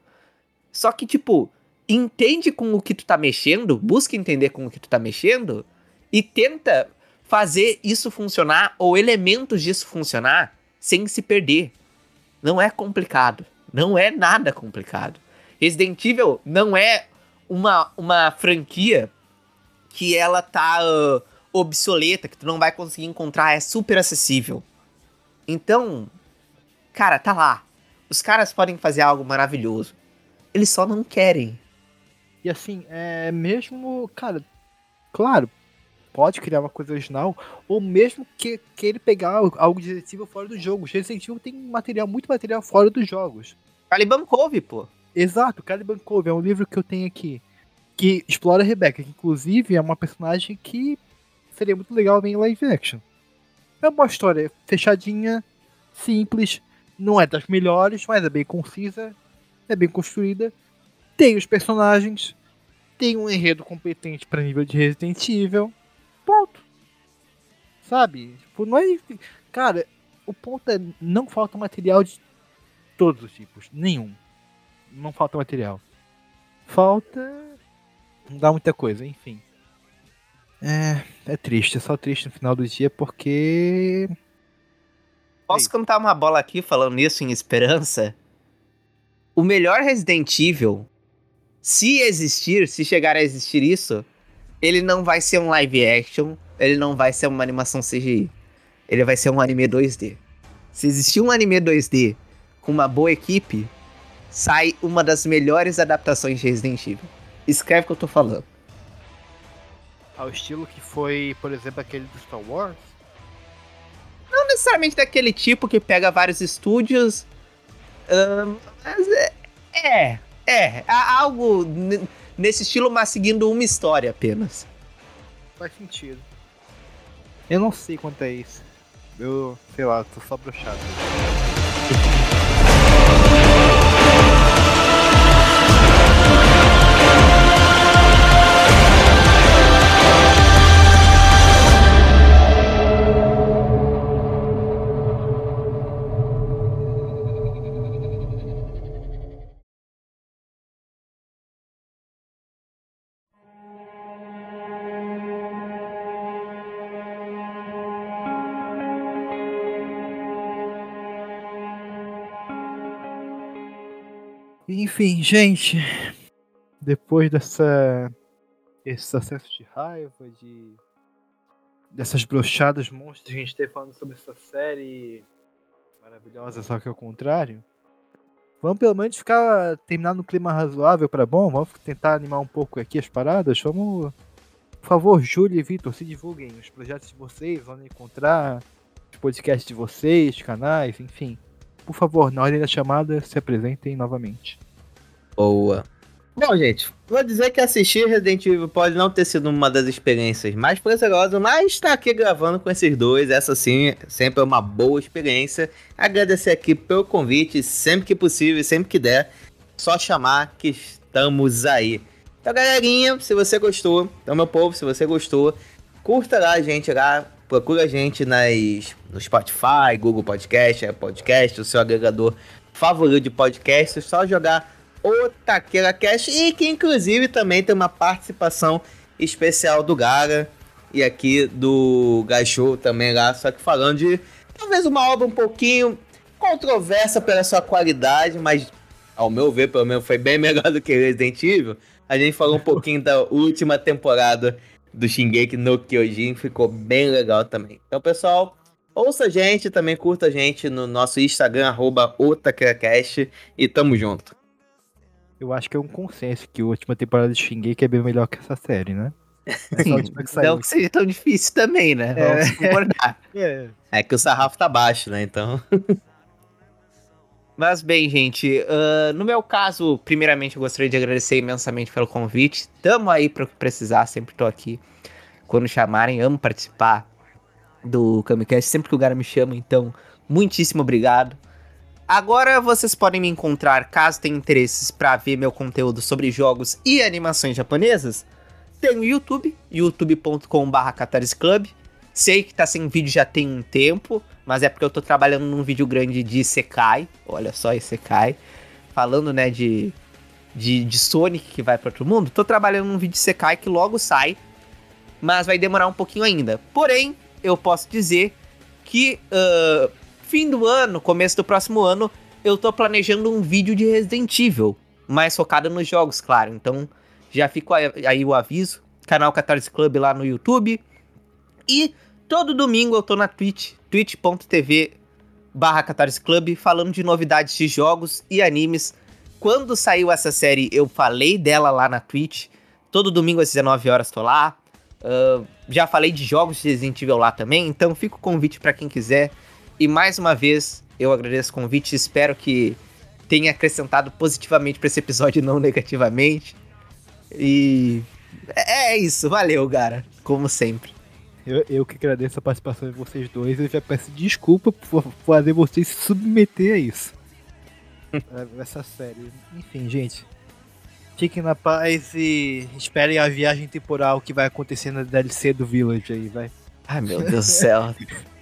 Só que, tipo, entende com o que tu tá mexendo, busca entender com o que tu tá mexendo e tenta fazer isso funcionar ou elementos disso funcionar sem se perder. Não é complicado. Não é nada complicado. Resident Evil não é uma, uma franquia que ela tá ah, obsoleta, que tu não vai conseguir encontrar, é super acessível. Então, cara, tá lá. Os caras podem fazer algo maravilhoso. Eles só não querem. E assim, é mesmo, cara, claro, pode criar uma coisa original, ou mesmo que, que ele pegar algo de Resident Evil fora do jogo. Resident Evil tem material, muito material fora dos jogos. Caliban Cove, pô. Exato, Caliban Cove é um livro que eu tenho aqui, que explora a Rebecca, que inclusive é uma personagem que seria muito legal ver em live action. É uma história fechadinha, simples, não é das melhores, mas é bem concisa, é bem construída. Tem os personagens, tem um enredo competente para nível de Resident Evil. Sabe? Tipo, não é. Cara, o ponto é, não falta material de todos os tipos, nenhum. Não falta material. Falta. Não dá muita coisa, enfim. É, é triste, é só triste no final do dia porque. Posso cantar uma bola aqui falando nisso em esperança? O melhor Resident Evil, se existir, se chegar a existir isso, ele não vai ser um live action, ele não vai ser uma animação CGI. Ele vai ser um anime 2D. Se existir um anime 2D com uma boa equipe, sai uma das melhores adaptações de Resident Evil. Escreve o que eu tô falando. Ao estilo que foi, por exemplo, aquele do Star Wars. Não necessariamente daquele tipo que pega vários estúdios. ahn, mas é. É. É. há Algo nesse estilo, mas seguindo uma história apenas. Faz sentido. Eu não sei quanto é isso. Eu, sei lá, tô só broxado. Enfim, gente. Depois dessa. Esse acesso de raiva, de. Dessas brochadas monstros que a gente teve falando sobre essa série maravilhosa, só que ao contrário. Vamos pelo menos ficar. terminar no clima razoável pra bom. Vamos tentar animar um pouco aqui as paradas. Vamos. Por favor, Júlia e Vitor, se divulguem os projetos de vocês, onde encontrar os podcasts de vocês, canais, enfim. Por favor, na ordem da chamada, se apresentem novamente. Boa. Bom, gente, vou dizer que assistir Resident Evil pode não ter sido uma das experiências mais prazerosas, mas estar aqui gravando com esses dois, essa sim, sempre é uma boa experiência. Agradecer aqui pelo convite, sempre que possível, sempre que der, só chamar que estamos aí. Então, galerinha, se você gostou, então, meu povo, se você gostou, curta lá a gente lá, procura a gente nas, no Spotify, Google Podcast, Podcast, o seu agregador favorito de podcast, é só jogar o Taqueira Cash e que inclusive também tem uma participação especial do Gara e aqui do Gacho também lá, só que falando de talvez uma obra um pouquinho controversa pela sua qualidade, mas ao meu ver, pelo menos foi bem melhor do que Resident Evil. A gente falou um pouquinho da última temporada do Shingeki no Kyojin, ficou bem legal também. Então, pessoal, ouça a gente, também curta a gente no nosso Instagram, arroba e tamo junto. Eu acho que é um consenso que a última temporada de Shingeki é bem melhor que essa série, né? Essa última que. Não que seja tão difícil também, né? É. Vamos concordar. É. É que o sarrafo tá baixo, né? Então. Mas bem, gente, ah, no meu caso, primeiramente eu gostaria de agradecer imensamente pelo convite. Tamo aí para o que precisar, sempre tô aqui. Quando chamarem, amo participar do Kamicast, sempre que o cara me chama, então, muitíssimo obrigado. Agora vocês podem me encontrar, caso tenham interesses para ver meu conteúdo sobre jogos e animações japonesas, tem o YouTube, youtube.com.br Club. Sei que tá sem vídeo já tem um tempo, mas é porque eu tô trabalhando num vídeo grande de Isekai. Olha só, Isekai. Falando, né, de, de, de Sonic que vai para outro mundo. Tô trabalhando num vídeo de Isekai que logo sai, mas vai demorar um pouquinho ainda. Porém, eu posso dizer que ah, fim do ano, começo do próximo ano, eu tô planejando um vídeo de Resident Evil, mais focado nos jogos, claro. Então, já fica aí o aviso. Canal Catarse Club lá no YouTube. E todo domingo eu tô na Twitch, twitch.tv barra Catarse Club, falando de novidades de jogos e animes. Quando saiu essa série, eu falei dela lá na Twitch. Todo domingo às 19 horas tô lá. Ah, já falei de jogos de Resident Evil lá também, então fica o convite pra quem quiser. E mais uma vez, eu agradeço o convite, espero que tenha acrescentado positivamente pra esse episódio, não negativamente. E é é isso, valeu, cara, como sempre. Eu, eu que agradeço a participação de vocês dois. Eu já peço desculpa por fazer vocês se submeter a isso. É, Essa série. Enfim, gente. Fiquem na paz e esperem a viagem temporal que vai acontecer na DLC do Village aí, vai. Ai, meu Deus do céu.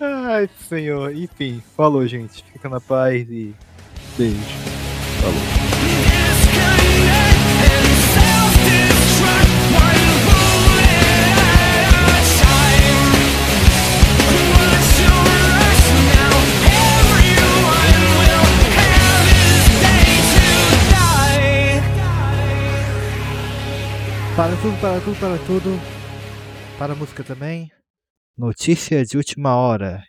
Ai, senhor. Enfim, falou, gente. Fica na paz e beijo. Falou. Para tudo, para tudo, para tudo. Para a música também. Notícia de última hora.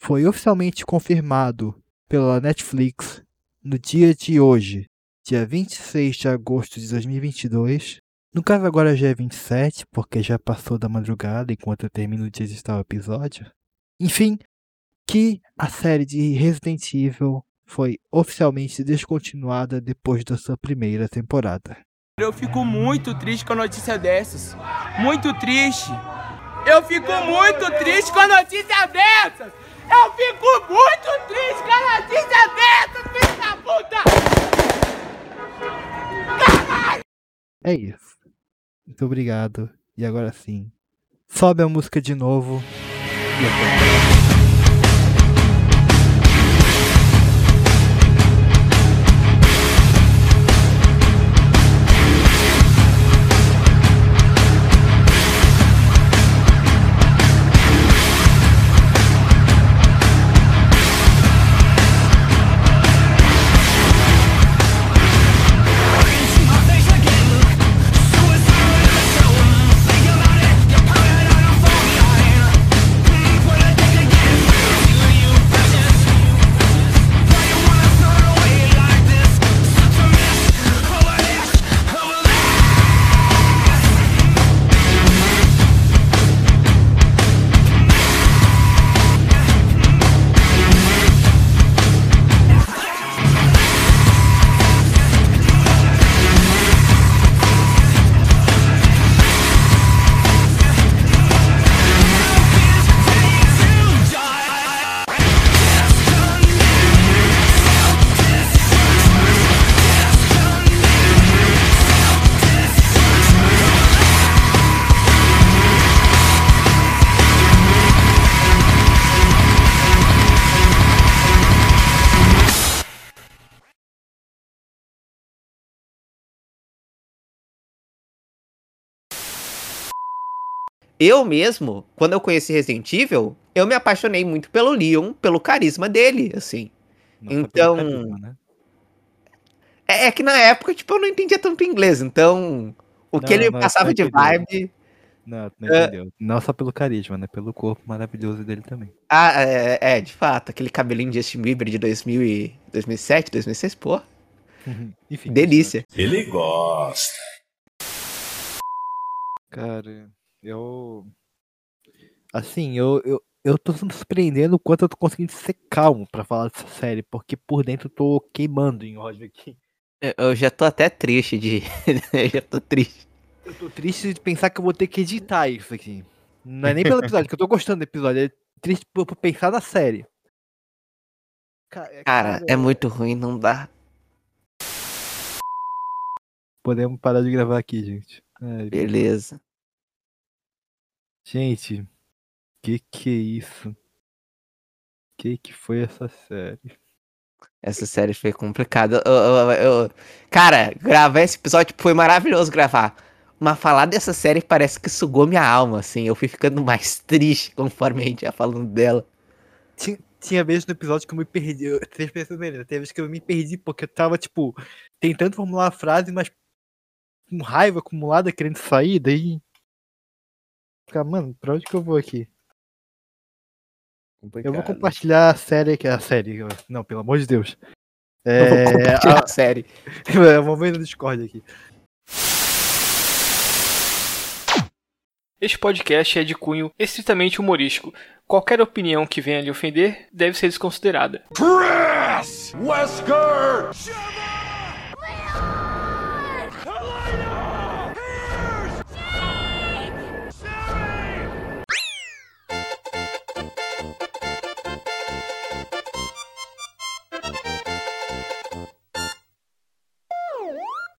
Foi oficialmente confirmado pela Netflix no dia de hoje, dia 26 de agosto de 2022. No caso agora já é 27, porque já passou da madrugada enquanto eu termino de editar o episódio. Enfim, que a série de Resident Evil foi oficialmente descontinuada depois da sua primeira temporada. Eu fico muito triste com a notícia dessas. Muito triste. Eu fico muito triste com a notícia dessas. Eu fico muito triste com a notícia dessas, filho da puta! É isso. Muito obrigado. E agora sim, sobe a música de novo. E até. Eu mesmo, quando eu conheci Resident Evil, eu me apaixonei muito pelo Leon, pelo carisma dele, assim. então. né? É, é que na época, tipo, eu não entendia tanto inglês, então. O que Não, ele não, passava de vibe. Não, não É. entendeu. Não só pelo carisma, né? Pelo corpo maravilhoso dele também. Ah, é, é, de fato, aquele cabelinho de Justin Bieber de 2000 e 2007, 2006, pô. Enfim. Delícia. Ele gosta. Cara, eu. Assim, eu, eu, eu tô me surpreendendo o quanto eu tô conseguindo ser calmo pra falar dessa série, porque por dentro eu tô queimando em ódio aqui. Eu- Eu já tô até triste de. eu já tô triste. Eu tô triste de pensar que eu vou ter que editar isso aqui. Não é nem pelo episódio, que eu tô gostando do episódio, é triste por, por pensar na série. Ca- Cara, é muito ruim, não dá. Podemos parar de gravar aqui, gente. Ai, Beleza. Gente, que que é isso? Que que foi essa série? Essa série foi complicada. Eu- eu- eu- Cara, gravar esse episódio foi maravilhoso gravar. Mas falar dessa série parece que sugou minha alma, assim. Eu fui ficando mais triste conforme a gente ia falando dela. Tinha, tinha vezes no episódio que eu me perdi. eu- pensam nele, né? Tem vezes que eu me perdi porque eu tava, tipo, tentando formular a frase, mas com raiva acumulada, querendo sair, daí. Ficar, mano, pra onde que eu vou aqui? Eu vou compartilhar a série que é a série. Não, pelo amor de Deus. É, Eu vou compartilhar a série. É, vamos ver no Discord aqui. Este podcast é de cunho estritamente humorístico. Qualquer opinião que venha lhe ofender deve ser desconsiderada. Chris Wesker!